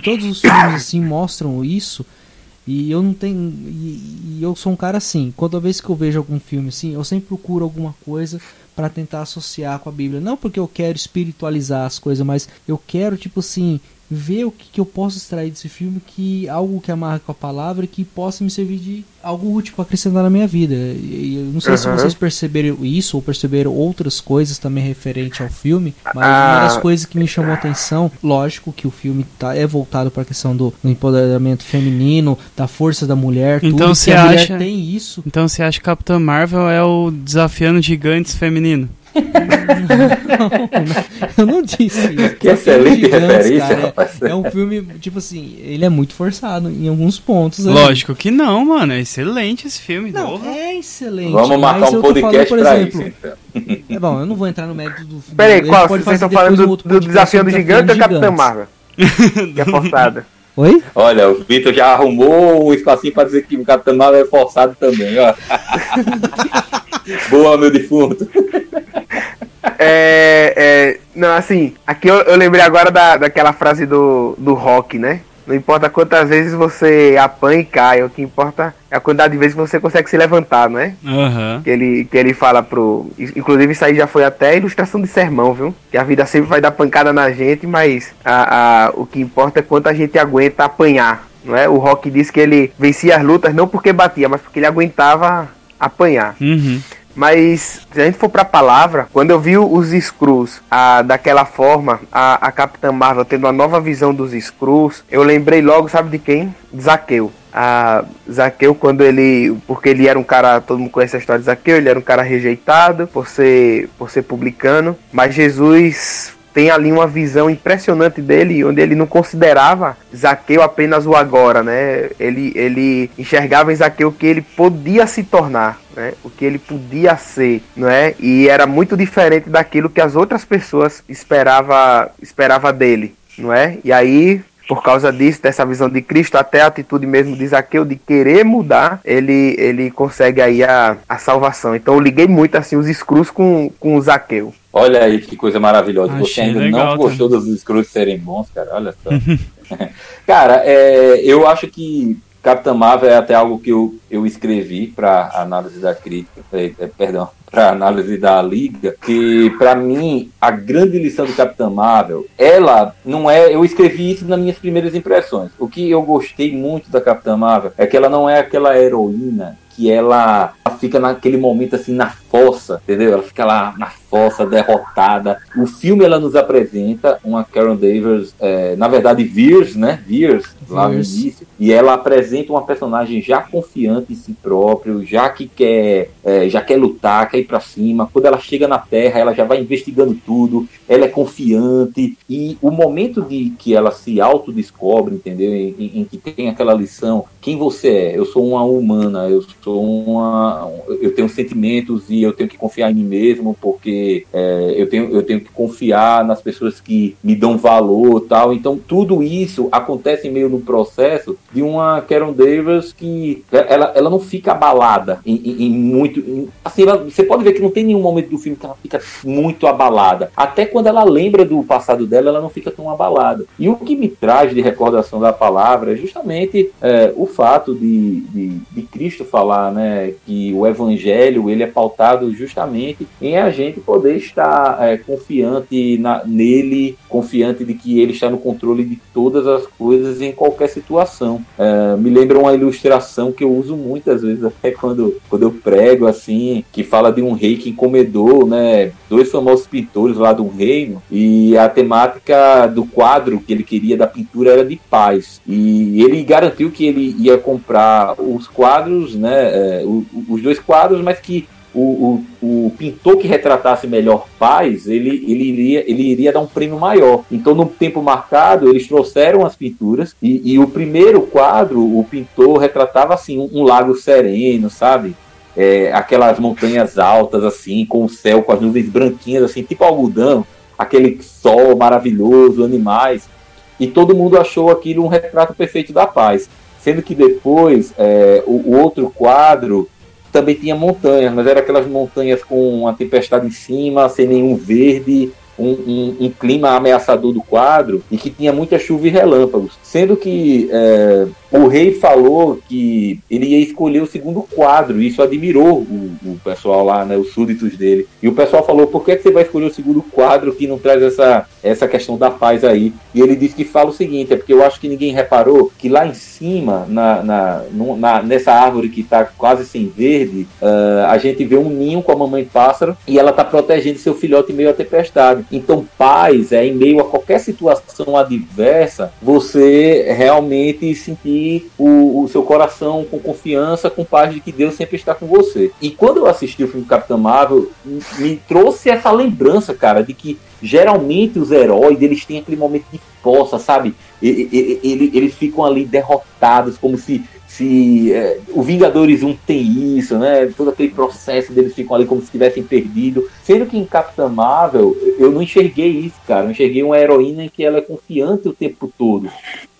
todos os filmes assim mostram isso. E eu não tenho. E, e, eu sou um cara assim. Toda vez que eu vejo algum filme assim, eu sempre procuro alguma coisa para tentar associar com a Bíblia. Não porque eu quero espiritualizar as coisas, mas eu quero, tipo assim, ver o que, que, eu posso extrair desse filme que algo que amarra com a palavra que possa me servir de algo útil para acrescentar na minha vida. E eu não sei uhum. se vocês perceberam isso ou perceberam outras coisas também referente ao filme, mas ah. uma das coisas que me chamou a atenção, lógico que o filme tá, é voltado para a questão do, do, empoderamento feminino, da força da mulher, então tudo você acha tem isso. Então você acha que Capitã Marvel é o desafiando gigantes feminino? Não, eu não disse isso. Que excelente gigantes, referência, cara, rapaz. É, é, um filme, tipo assim, ele é muito forçado em alguns pontos. Lógico que não, mano. É excelente esse filme. Não, é excelente. Vamos marcar um podcast falando, pra exemplo, isso, então. É bom, eu não vou entrar no mérito do filme. Peraí, qual? Vocês estão falando do, do desafio do gigante ou Capitão Marvel? que é forçada. Oi? Olha, o Vitor já arrumou um espacinho pra dizer que o Capitão Marvel é forçado também, ó. Boa, meu defunto. É, é, não, assim, aqui eu, eu, lembrei agora da, daquela frase do, do rock, né? Não importa quantas vezes você apanha e cai, o que importa é a quantidade de vezes que você consegue se levantar, não é? Uhum. Que, ele, que ele fala pro. Inclusive, isso aí já foi até ilustração de sermão, viu? Que a vida sempre vai dar pancada na gente, mas a, a, o que importa é quanto a gente aguenta apanhar. Não é? O Rock disse que ele vencia as lutas não porque batia, mas porque ele aguentava apanhar. Uhum. Mas se a gente for pra palavra, quando eu vi os Skrulls a, daquela forma, a, a Capitã Marvel tendo uma nova visão dos Skrulls, eu lembrei logo, sabe de quem? De Zaqueu. A Zaqueu, quando ele. Porque ele era um cara. Todo mundo conhece a história de Zaqueu, ele era um cara rejeitado por ser, por ser publicano. Mas Jesus tem ali uma visão impressionante dele, onde ele não considerava Zaqueu apenas o agora, né? Ele, ele enxergava em Zaqueu o que ele podia se tornar, né? O que ele podia ser, não é? E era muito diferente daquilo que as outras pessoas esperava, esperava dele, não é? E aí por causa disso, dessa visão de Cristo, até a atitude mesmo de Zaqueu de querer mudar, ele, ele consegue aí a, a salvação. Então eu liguei muito assim os escrus com, com o Zaqueu. Olha aí que coisa maravilhosa. Achei Você ainda legal, não gostou dos escrus serem bons, cara? Olha só. cara, é, eu acho que Capitã Marvel é até algo que eu, eu escrevi para análise da crítica, é, é, perdão, para análise da liga, que para mim a grande lição do Capitã Marvel, ela não é, eu escrevi isso nas minhas primeiras impressões. O que eu gostei muito da Capitã Marvel é que ela não é aquela heroína que ela, ela fica naquele momento assim na fossa, entendeu? Ela fica lá na fossa, derrotada. O filme ela nos apresenta uma Karen Davis, é, na verdade Veers, né? Veers, lá no início, e ela apresenta uma personagem já confiante em si próprio, já que quer, é, já quer lutar, quer ir para cima. Quando ela chega na Terra, ela já vai investigando tudo. Ela é confiante e o momento de que ela se autodescobre, entendeu? Em, em, em que tem aquela lição, quem você é? Eu sou uma humana, eu sou uma, eu tenho sentimentos e eu tenho que confiar em mim mesmo, porque é, eu, tenho, eu tenho que confiar nas pessoas que me dão valor tal. Então, tudo isso acontece meio no processo de uma Karen Davis que ela, ela não fica abalada em, em, em muito. Em, assim, ela, você pode ver que não tem nenhum momento do filme que ela fica muito abalada. Até quando ela lembra do passado dela, ela não fica tão abalada. E o que me traz de recordação da palavra é justamente é, o fato de, de, de Cristo falar né, que o evangelho ele é pautado justamente em a gente poder estar é, confiante na, nele, confiante de que ele está no controle de todas as coisas em qualquer situação. É, me lembra uma ilustração que eu uso muitas vezes até quando, quando eu prego assim, que fala de um rei que encomendou, né, dois famosos pintores lá um reino e a temática do quadro que ele queria da pintura era de paz e ele garantiu que ele ia comprar os quadros, né, é, os dois quadros, mas que o, o, o, pintor que retratasse melhor paz, ele, ele, iria, ele iria dar um prêmio maior. Então, no tempo marcado, eles trouxeram as pinturas e, e o primeiro quadro, o pintor retratava assim um, um lago sereno, sabe? É, aquelas montanhas altas assim, com o céu, com as nuvens branquinhas assim, tipo algodão, aquele sol maravilhoso, animais. e todo mundo achou aquilo um retrato perfeito da paz. Sendo que depois é, o, o outro quadro também tinha montanhas, mas eram aquelas montanhas com uma tempestade em cima, sem nenhum verde, um, um, um, clima ameaçador do quadro e que tinha muita chuva e relâmpagos. Sendo que é, o rei falou que ele ia escolher o segundo quadro, e isso admirou o, o, pessoal lá, né, os súditos dele. E o pessoal falou: por que, que você vai escolher o segundo quadro que não traz essa, essa questão da paz aí? E ele disse que fala o seguinte: é porque eu acho que ninguém reparou que lá em cima, na, na, na nessa árvore que está quase sem verde, uh, a gente vê um ninho com a mamãe pássaro e ela está protegendo seu filhote em meio à tempestade. Então, paz é em meio a qualquer situação adversa, você realmente sentir o, o, seu coração com confiança, com paz de que Deus sempre está com você. E quando eu assisti o filme Capitão Marvel, me trouxe essa lembrança, cara, de que geralmente os heróis eles têm aquele momento de força, sabe? Eles ficam ali derrotados, como se se é, o Vingadores 1 tem isso, né? Todo aquele processo deles ficam ali como se tivessem perdido. Sendo que em Capitã Marvel eu não enxerguei isso, cara. Eu enxerguei uma heroína em que ela é confiante o tempo todo.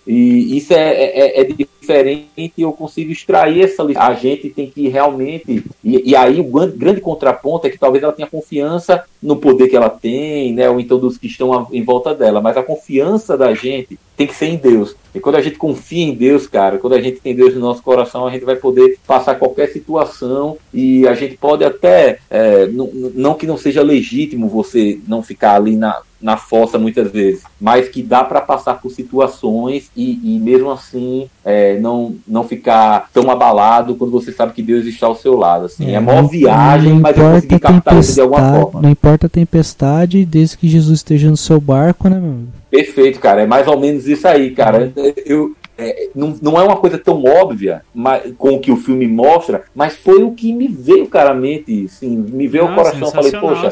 E isso é, é, é, diferente e eu consigo extrair essa lição. A gente tem que realmente. E, e, aí o grande contraponto é que talvez ela tenha confiança no poder que ela tem, né? Ou então dos que estão em volta dela. Mas a confiança da gente tem que ser em Deus. E quando a gente confia em Deus, cara, quando a gente tem Deus no nosso coração, a gente vai poder passar qualquer situação e a gente pode até. É, não, não que não seja legítimo você não ficar ali na, na fossa muitas vezes, mas que dá para passar por situações e, e mesmo assim é, não, não ficar tão abalado quando você sabe que Deus está ao seu lado. Assim. É, é uma viagem, mas eu consegui captar isso de alguma forma. Não importa a tempestade, desde que Jesus esteja no seu barco, né, meu? Perfeito, cara. É mais ou menos isso aí, cara. Eu, é, não, não é uma coisa tão óbvia mas, com o que o filme mostra, mas foi o que me veio claramente, assim, me veio ao coração. Falei, poxa,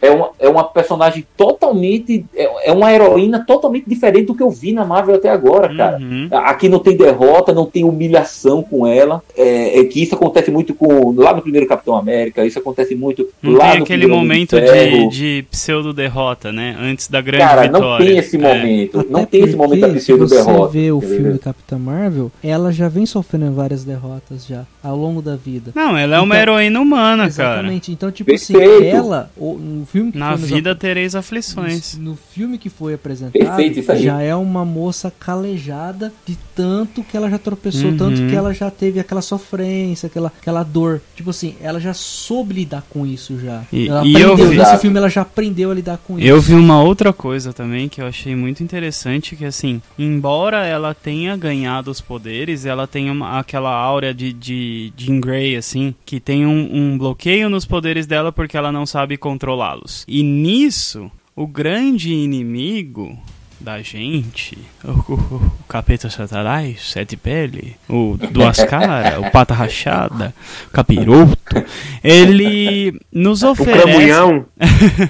é uma, é uma personagem totalmente. É, é, uma heroína totalmente diferente do que eu vi na Marvel até agora, cara. Uhum. Aqui não tem derrota, não tem humilhação com ela. É, é, que isso acontece muito com. Lá no primeiro Capitão América, isso acontece muito não lá tem aquele momento de, de pseudo-derrota, né? Antes da grande cara, vitória. Cara, não tem esse é. momento. Não tem esse momento da pseudo-derrota. Se você vê o filme Capitã Marvel, ela já vem sofrendo várias derrotas já ao longo da vida. Não, ela é uma então, heroína humana, exatamente. cara. Exatamente. Então, tipo assim, Perfeito. assim, ela, no filme que Na vida nos, tereis aflições. No, no, filme que foi apresentado, já é uma moça calejada de tanto que ela já tropeçou, uhum. tanto que ela já teve aquela sofrência, aquela, aquela dor. Tipo assim, ela já soube lidar com isso já. E, ela e aprendeu, vi, nesse filme ela já aprendeu a lidar com isso. Eu vi uma outra coisa também que eu achei muito interessante, que assim, embora ela tenha ganhado os poderes, ela tem uma, aquela áurea de, de Jean Grey, assim, que tem um, um bloqueio nos poderes dela porque ela não sabe controlá-los. E nisso, o grande inimigo da gente, o, o, o capeta satanás, sete pele, o duas caras, o pata rachada, o capiroto, ele nos oferece... O cramunhão.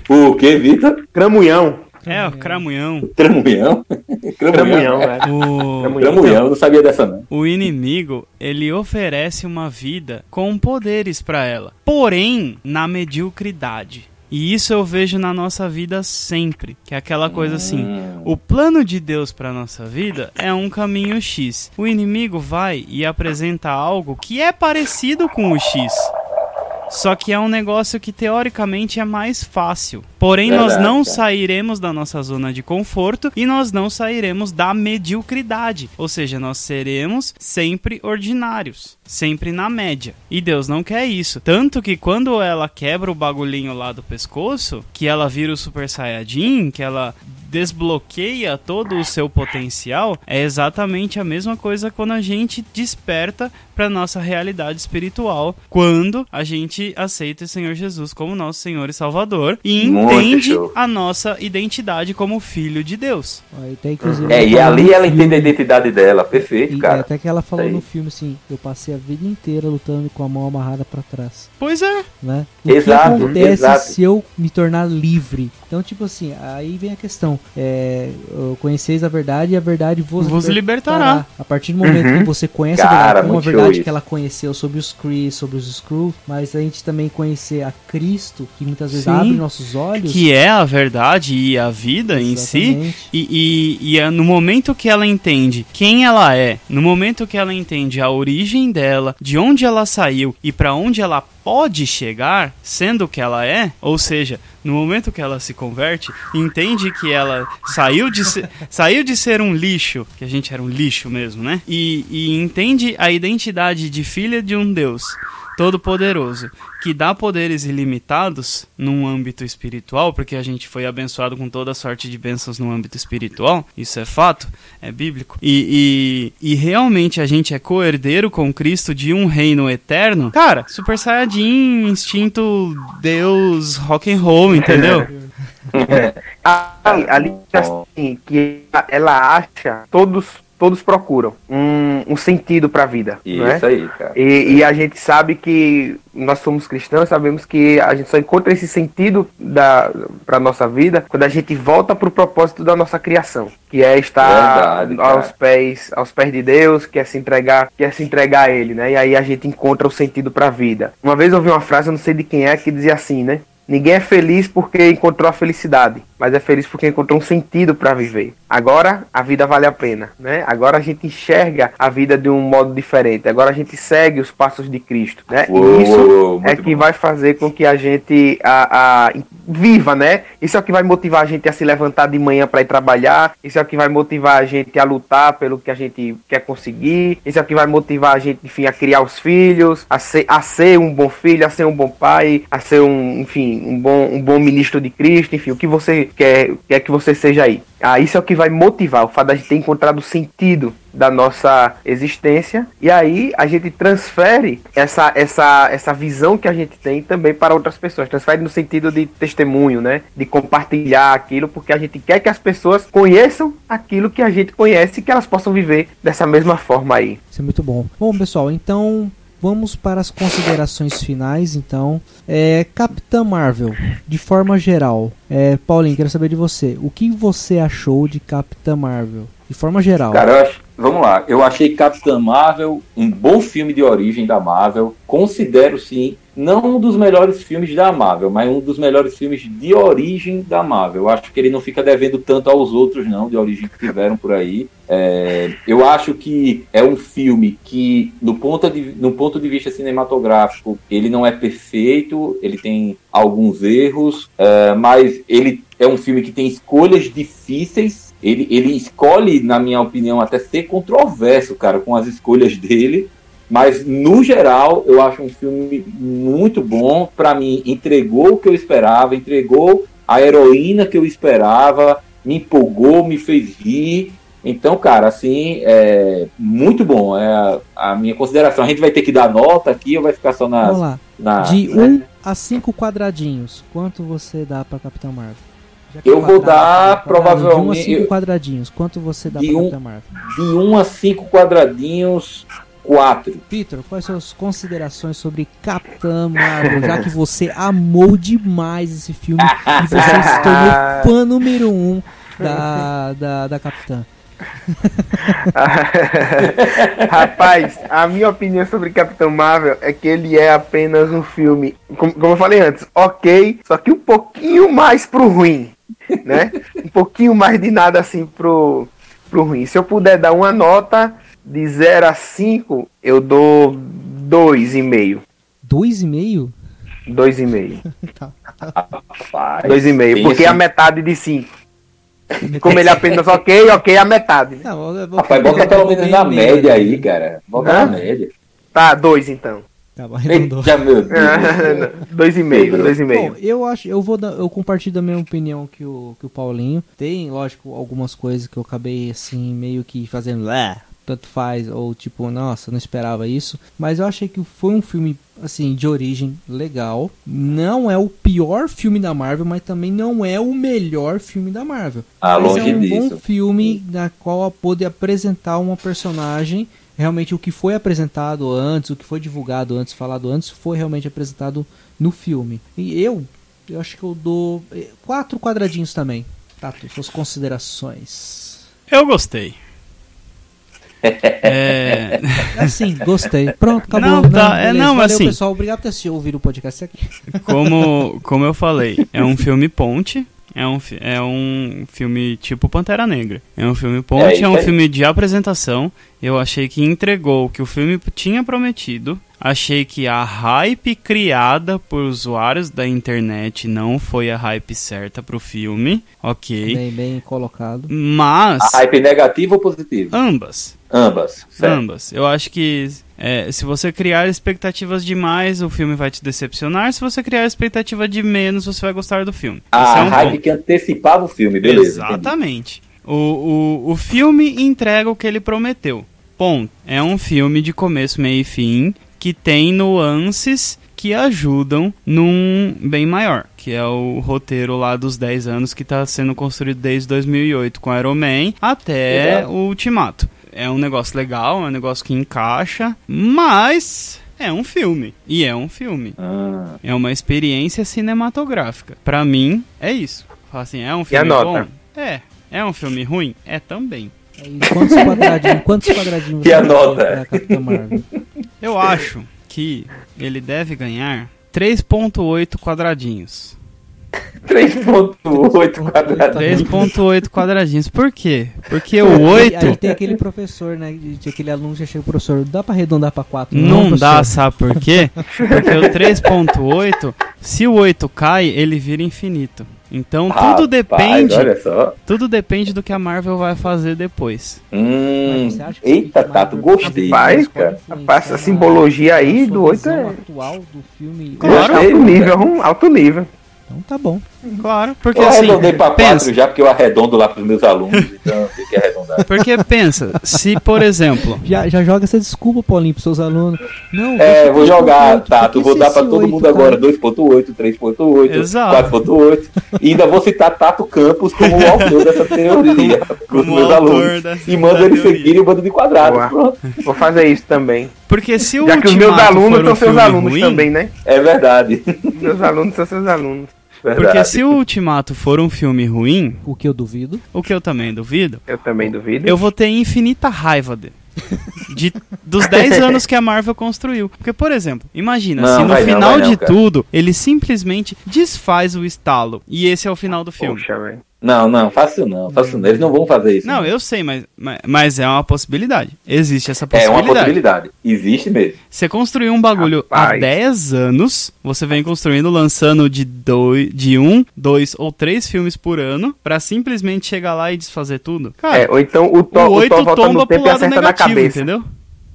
o que, Vitor? Cramunhão. É, o Cramunhão. Cramunhão? Cramunhão, é. O... Cramunhão, não sabia dessa não. O inimigo, ele oferece uma vida com poderes para ela. Porém, na mediocridade. E isso eu vejo na nossa vida sempre, que é aquela coisa assim, hum. o plano de Deus para nossa vida é um caminho X. O inimigo vai e apresenta algo que é parecido com o X. Só que é um negócio que teoricamente é mais fácil. Porém, Verdade, nós não sairemos da nossa zona de conforto e nós não sairemos da mediocridade. Ou seja, nós seremos sempre ordinários, sempre na média. E Deus não quer isso. Tanto que quando ela quebra o bagulhinho lá do pescoço, que ela vira o Super Saiyajin, que ela desbloqueia todo o seu potencial, é exatamente a mesma coisa quando a gente desperta para nossa realidade espiritual, quando a gente aceita o Senhor Jesus como nosso Senhor e Salvador e entende a nossa identidade como filho de Deus. é, e ali ela entende a identidade dela, perfeito, e, cara. Até que ela falou no filme assim, eu passei a vida inteira lutando com a mão amarrada para trás. Pois é. Né? O exato, que acontece exato. se eu me tornar livre? Então, tipo assim, aí vem a questão. É, conheceis a verdade e a verdade vos, vos libertará. libertará. A partir do momento uhum. que você conhece Cara, a verdade, como a verdade que ela conheceu sobre os Kree, sobre os Skrulls, mas a gente também conhecer a Cristo, que muitas vezes Sim. abre nossos olhos. Que é a verdade e a vida em si. Exatamente. E, e, e é no momento que ela entende quem ela é, no momento que ela entende a origem dela, de onde ela saiu e pra onde ela pode chegar, sendo o que ela é, ou seja, no momento que ela se converte, entende que ela saiu de, ser, saiu de ser um lixo, que a gente era um lixo mesmo, né? E, e entende a identidade de filha de um Deus todo-poderoso, que dá poderes ilimitados num âmbito espiritual, porque a gente foi abençoado com toda sorte de bênçãos no âmbito espiritual, isso é fato, é bíblico, e, e, e realmente a gente é co-herdeiro com Cristo de um reino eterno, cara, Super Saiyajin, instinto Deus, rock and roll, entendeu? Ali, ali assim, que ela acha, todos todos procuram um, um sentido para a vida. Isso né? aí, cara. E, e a gente sabe que nós somos cristãos, sabemos que a gente só encontra esse sentido para nossa vida quando a gente volta para o propósito da nossa criação, que é estar Verdade, aos pés aos pés de Deus, que é se entregar, que é se entregar a Ele, né? E aí a gente encontra o sentido para a vida. Uma vez eu ouvi uma frase, eu não sei de quem é, que dizia assim, né? Ninguém é feliz porque encontrou a felicidade, mas é feliz porque encontrou um sentido para viver. Agora a vida vale a pena, né? Agora a gente enxerga a vida de um modo diferente. Agora a gente segue os passos de Cristo, né? Uou, e isso muito é que bom. vai fazer com que a gente a, a- viva, né? Isso é o que vai motivar a gente a se levantar de manhã para ir trabalhar. Isso é o que vai motivar a gente a lutar pelo que a gente quer conseguir. Isso é o que vai motivar a gente, enfim, a criar os filhos, a ser, a ser um bom filho, a ser um bom pai, a ser um, enfim, um bom, um bom ministro de Cristo, enfim, o que você quer, quer que você seja aí. Ah, isso é o que vai motivar o fato da gente ter encontrado o sentido da nossa existência e aí a gente transfere essa, essa, essa visão que a gente tem também para outras pessoas. Transfere no sentido de testemunho, né? De compartilhar aquilo, porque a gente quer que as pessoas conheçam aquilo que a gente conhece e que elas possam viver dessa mesma forma aí. Isso é muito bom. Bom, pessoal, então vamos para as considerações finais. Então, é, Capitã Marvel, de forma geral. É, Paulinho, quero saber de você. O que você achou de Capitã Marvel? De forma geral. Cara, acho- vamos lá. Eu achei Capitã Marvel um bom filme de origem da Marvel. Considero, sim, não um dos melhores filmes da Marvel, mas um dos melhores filmes de origem da Marvel. Eu acho que ele não fica devendo tanto aos outros, não, de origem que tiveram por aí. É, eu acho que é um filme que, no ponto, de, no ponto de vista cinematográfico, ele não é perfeito, ele tem alguns erros, é, mas ele é um filme que tem escolhas difíceis. Ele, ele escolhe, na minha opinião, até ser controverso, cara, com as escolhas dele. Mas, no geral, eu acho um filme muito bom. Pra mim, entregou o que eu esperava, entregou a heroína que eu esperava, me empolgou, me fez rir. Então, cara, assim, é muito bom. É a, a minha consideração. A gente vai ter que dar nota aqui ou vai ficar só Vamos nas. lá. Na, De né? 1 a 5 quadradinhos, quanto você dá pra Capitã Marvel? Eu vou dar, quadrado, De 1 a provavelmente, 5 eu- quadradinhos, quanto você dá de pra um- Capitã Marvel? De 1 a 5 quadradinhos, 4. Vitor, quais são as considerações sobre Capitã Marvel? Já que você amou demais esse filme e você se tornou fã número 1 um da, da, da Capitã. Rapaz, a minha opinião sobre Capitão Marvel é que ele é apenas um filme, como, como eu falei antes, ok, só que um pouquinho mais pro ruim, né? Um pouquinho mais de nada assim pro, pro ruim. Se eu puder dar uma nota de 0 a 5, eu dou 2,5. 2,5? 2,5. Rapaz, 2,5, porque esse- a metade de 5. Como ele é apenas ok, ok, a metade. né? Não, vou- Rapaz, bota pelo menos na meio média aí, cara. Bota Hã? na média. Tá, 2 então. Tá bom, arredondou. Eita, meu Deus. do céu. 2,5, Bom, 2,5. eu acho, eu vou dar, eu compartilho da mesma opinião que o, que o Paulinho. Tem, lógico, algumas coisas que eu acabei assim meio que fazendo, "Ah, tanto faz ou tipo, nossa, não esperava isso, mas eu achei que foi um filme assim de origem legal. Não é o pior filme da Marvel, mas também não é o melhor filme da Marvel. Ah, mas longe é um disso. bom filme na qual pôde apresentar uma personagem realmente o que foi apresentado antes, o que foi divulgado antes, falado antes, foi realmente apresentado no filme. E eu, eu acho que eu dou eh, quatro quadradinhos também. Tato, suas considerações. Eu gostei. É... Assim, gostei. Pronto, acabou. Não, tá, é, beleza. não, Valeu, assim- pessoal. Obrigado por ter ouvido o podcast aqui. como, como eu falei, é um filme ponte. É um, é um filme tipo Pantera Negra. É um filme É ponte, isso é, um filme de apresentação. Eu achei que entregou o que o filme tinha prometido. Achei que a hype criada por usuários da internet não foi a hype certa pro filme. Ok. Bem, bem colocado. Mas. A hype negativa ou positiva? Ambas. Ambas. Certo. Ambas. Eu acho que é, se você criar expectativas demais, o filme vai te decepcionar. Se você criar expectativa de menos, você vai gostar do filme. A é um hype ponto. que antecipava o filme, beleza. Exatamente. O, o, o filme entrega o que ele prometeu. Ponto. É um filme de começo, meio e fim que tem nuances que ajudam num bem maior, que é o roteiro lá dos 10 anos que está sendo construído desde 2008 com Iron Man até Exato. o Ultimato. É um negócio legal, é um negócio que encaixa, mas é um filme. E é um filme. Ah, É uma experiência cinematográfica. Pra mim, é isso. Fala assim, é um filme bom? É. É um filme ruim? É também. Aí, quantos quadradinhos, quantos quadradinhos E a você nota? Capitã Marvel? Eu acho que ele deve ganhar 3.8 quadradinhos. 3.8 quadrados. 3.8 quadradinhos. Por quê? Porque o Aí, 8 aí tem aquele professor, né? De, de aquele aluno que já chega o professor. Dá pra arredondar pra 4? não dá, sabe por quê? Porque o 3.8, se o 8 cai, ele vira infinito. Então tudo depende, Olha só. tudo depende do que a Marvel vai fazer depois. Hum, eita, Tato, gostei. Rapaz, cara, rapaz, essa simbologia aí do sua oito é- visão atual do filme. Claro. Alto nível, um alto nível. Então tá bom. Claro, porque Eu assim, arredondei pra 4 pensa, já, porque eu arredondo lá pros meus alunos, então tem que arredondar. porque pensa, se por exemplo, Já, já joga essa desculpa, Paulinho, pros seus alunos. Não, É, vou eu jogar, 3.8, Tato, porque vou se dar pra todo 8 mundo agora cai- 2.8, 3.8, Exato. 4.8. E ainda vou citar Tato Campos como o autor dessa teoria pros Como meus alunos. da- E mando eles seguirem o bando de quadrados. Boa. Pronto. Vou fazer isso também. porque se o Já que os meus alunos são seus alunos ruim, também, né? É verdade. Meus alunos são seus alunos. Porque verdade. se o Ultimato for um filme ruim, O que eu duvido. o que eu também duvido, Eu também duvido. eu vou ter infinita raiva dele. De, dos 10 anos que a Marvel construiu. Porque, por exemplo, imagina, Não, se no não, final não, de cara. tudo ele simplesmente desfaz o estalo. E esse é o final do filme. Poxa, velho. Não, não, fácil não, fácil não. Eles não vão fazer isso. Não, eu sei, mas, mas, mas é uma possibilidade. Existe essa É possibilidade. uma possibilidade. Existe mesmo. Você construiu um bagulho há Rapaz. 10 anos, você vem construindo, lançando de, dois, de um, dois ou três filmes por ano, pra simplesmente chegar lá e desfazer tudo. Cara, É, ou então o, to, o o 8 Thor volta tomba no pro tempo e lado acerta na negativo, cabeça. entendeu?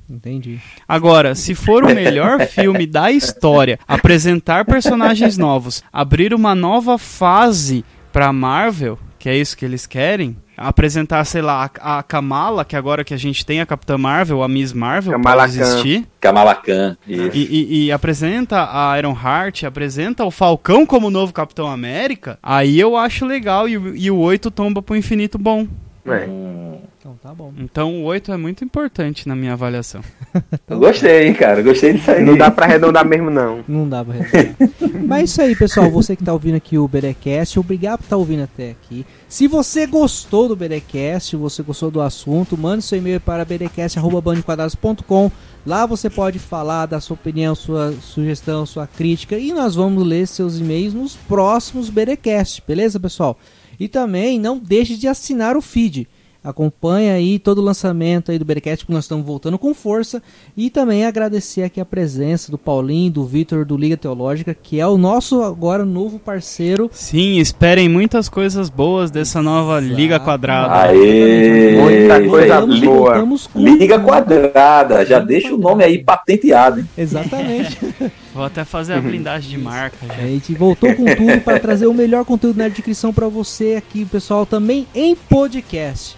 Entendi. Agora, se for o melhor filme da história, apresentar personagens novos, abrir uma nova fase pra Marvel, que é isso que eles querem, apresentar, sei lá, a, a Kamala, que agora que a gente tem a Capitã Marvel, a Miss Marvel, Kamala pode existir, Kamala Khan. Isso. e, e- e apresenta a Iron Heart, apresenta o Falcão como novo Capitão América, aí eu acho legal e, o- e o 8 tomba pro infinito bom. É. Hum, Então tá bom. Então o 8 é muito importante na minha avaliação. eu gostei, hein, cara. Gostei disso aí. Não dá pra arredondar mesmo, não. Não dá pra resolver. Mas é isso aí, pessoal. Você que tá ouvindo aqui o Berecast, obrigado por estar ouvindo até aqui. Se você gostou do Berecast, você gostou do assunto, mande seu e-mail para berecast.bandequadrados.com. Lá você pode falar da sua opinião, sua sugestão, sua crítica e nós vamos ler seus e-mails nos próximos Berecast, beleza, pessoal? E também não deixe de assinar o feed. Acompanha aí todo o lançamento aí do Berecast, porque nós estamos voltando com força. E também agradecer aqui a presença do Paulinho, do Vitor, do Liga Teológica, que é o nosso agora novo parceiro. Sim, esperem muitas coisas boas dessa nova Liga Quadrada. Aê! Muita coisa boa. Liga. Quadrada. Já deixa o nome aí patenteado, hein? Exatamente. Vou até fazer a blindagem de marca. A já. gente voltou com tudo para trazer o melhor conteúdo nerd de inscrição para você aqui, pessoal, também em podcast.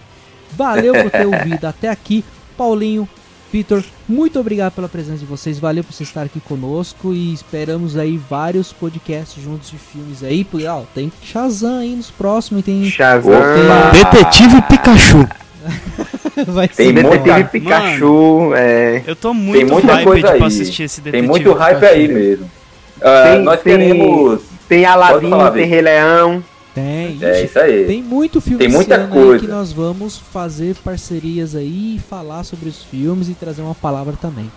Valeu por ter ouvido até aqui. Paulinho, Vitor, muito obrigado pela presença de vocês. Valeu por vocês estarem aqui conosco e esperamos aí vários podcasts juntos de filmes aí. Porque, ó, tem Shazam aí nos próximos e tem Shazam. Opa! Detetive Pikachu. vai Tem ser muita- Detetive Pikachu. É. Eu tô muito Tem muita hype coisa aí. assistir esse Tem Detetive muito hype Pikachu. aí mesmo. Ah, Tem- nós tem- queremos. Tem Aladdin, falar, tem. Rei Leão. Tem. É Ixi, isso aí. Tem muito filme Tem muita coisa. que nós vamos fazer parcerias aí, falar sobre os filmes e trazer uma palavra também.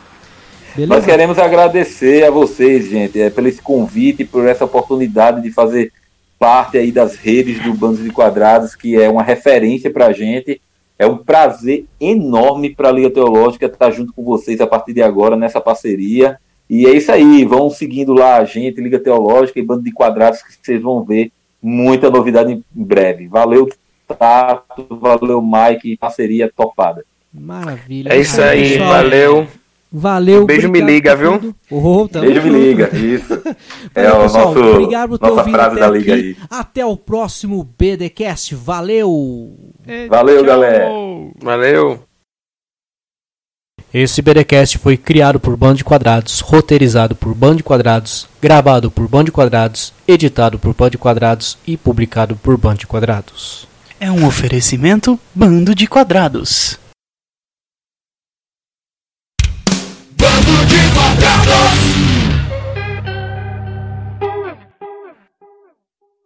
Beleza? Nós queremos agradecer a vocês, gente, é, pelo esse convite, por essa oportunidade de fazer parte aí das redes do Bandos de Quadrados, que é uma referência para a gente. É um prazer enorme para a Liga Teológica estar junto com vocês a partir de agora nessa parceria. E é isso aí, vão seguindo lá a gente, Liga Teológica e Bando de Quadrados, que vocês vão ver muita novidade em breve. Valeu, Tato, valeu, Mike, parceria topada. Maravilha. É isso aí, pessoal. valeu. Valeu. Beijo, me liga, viu? Oh, Beijo, me liga, isso. É o pessoal. nosso, Obrigado por ter nossa frase até da Liga aqui. aí. Até o próximo BDcast. Valeu! Valeu, galera. Valeu. Esse BDcast foi criado por Band de Quadrados, roteirizado por Band de Quadrados, gravado por Band de Quadrados, editado por Band de Quadrados e publicado por Band de Quadrados. É um oferecimento Bando de Quadrados. Bando de quadrados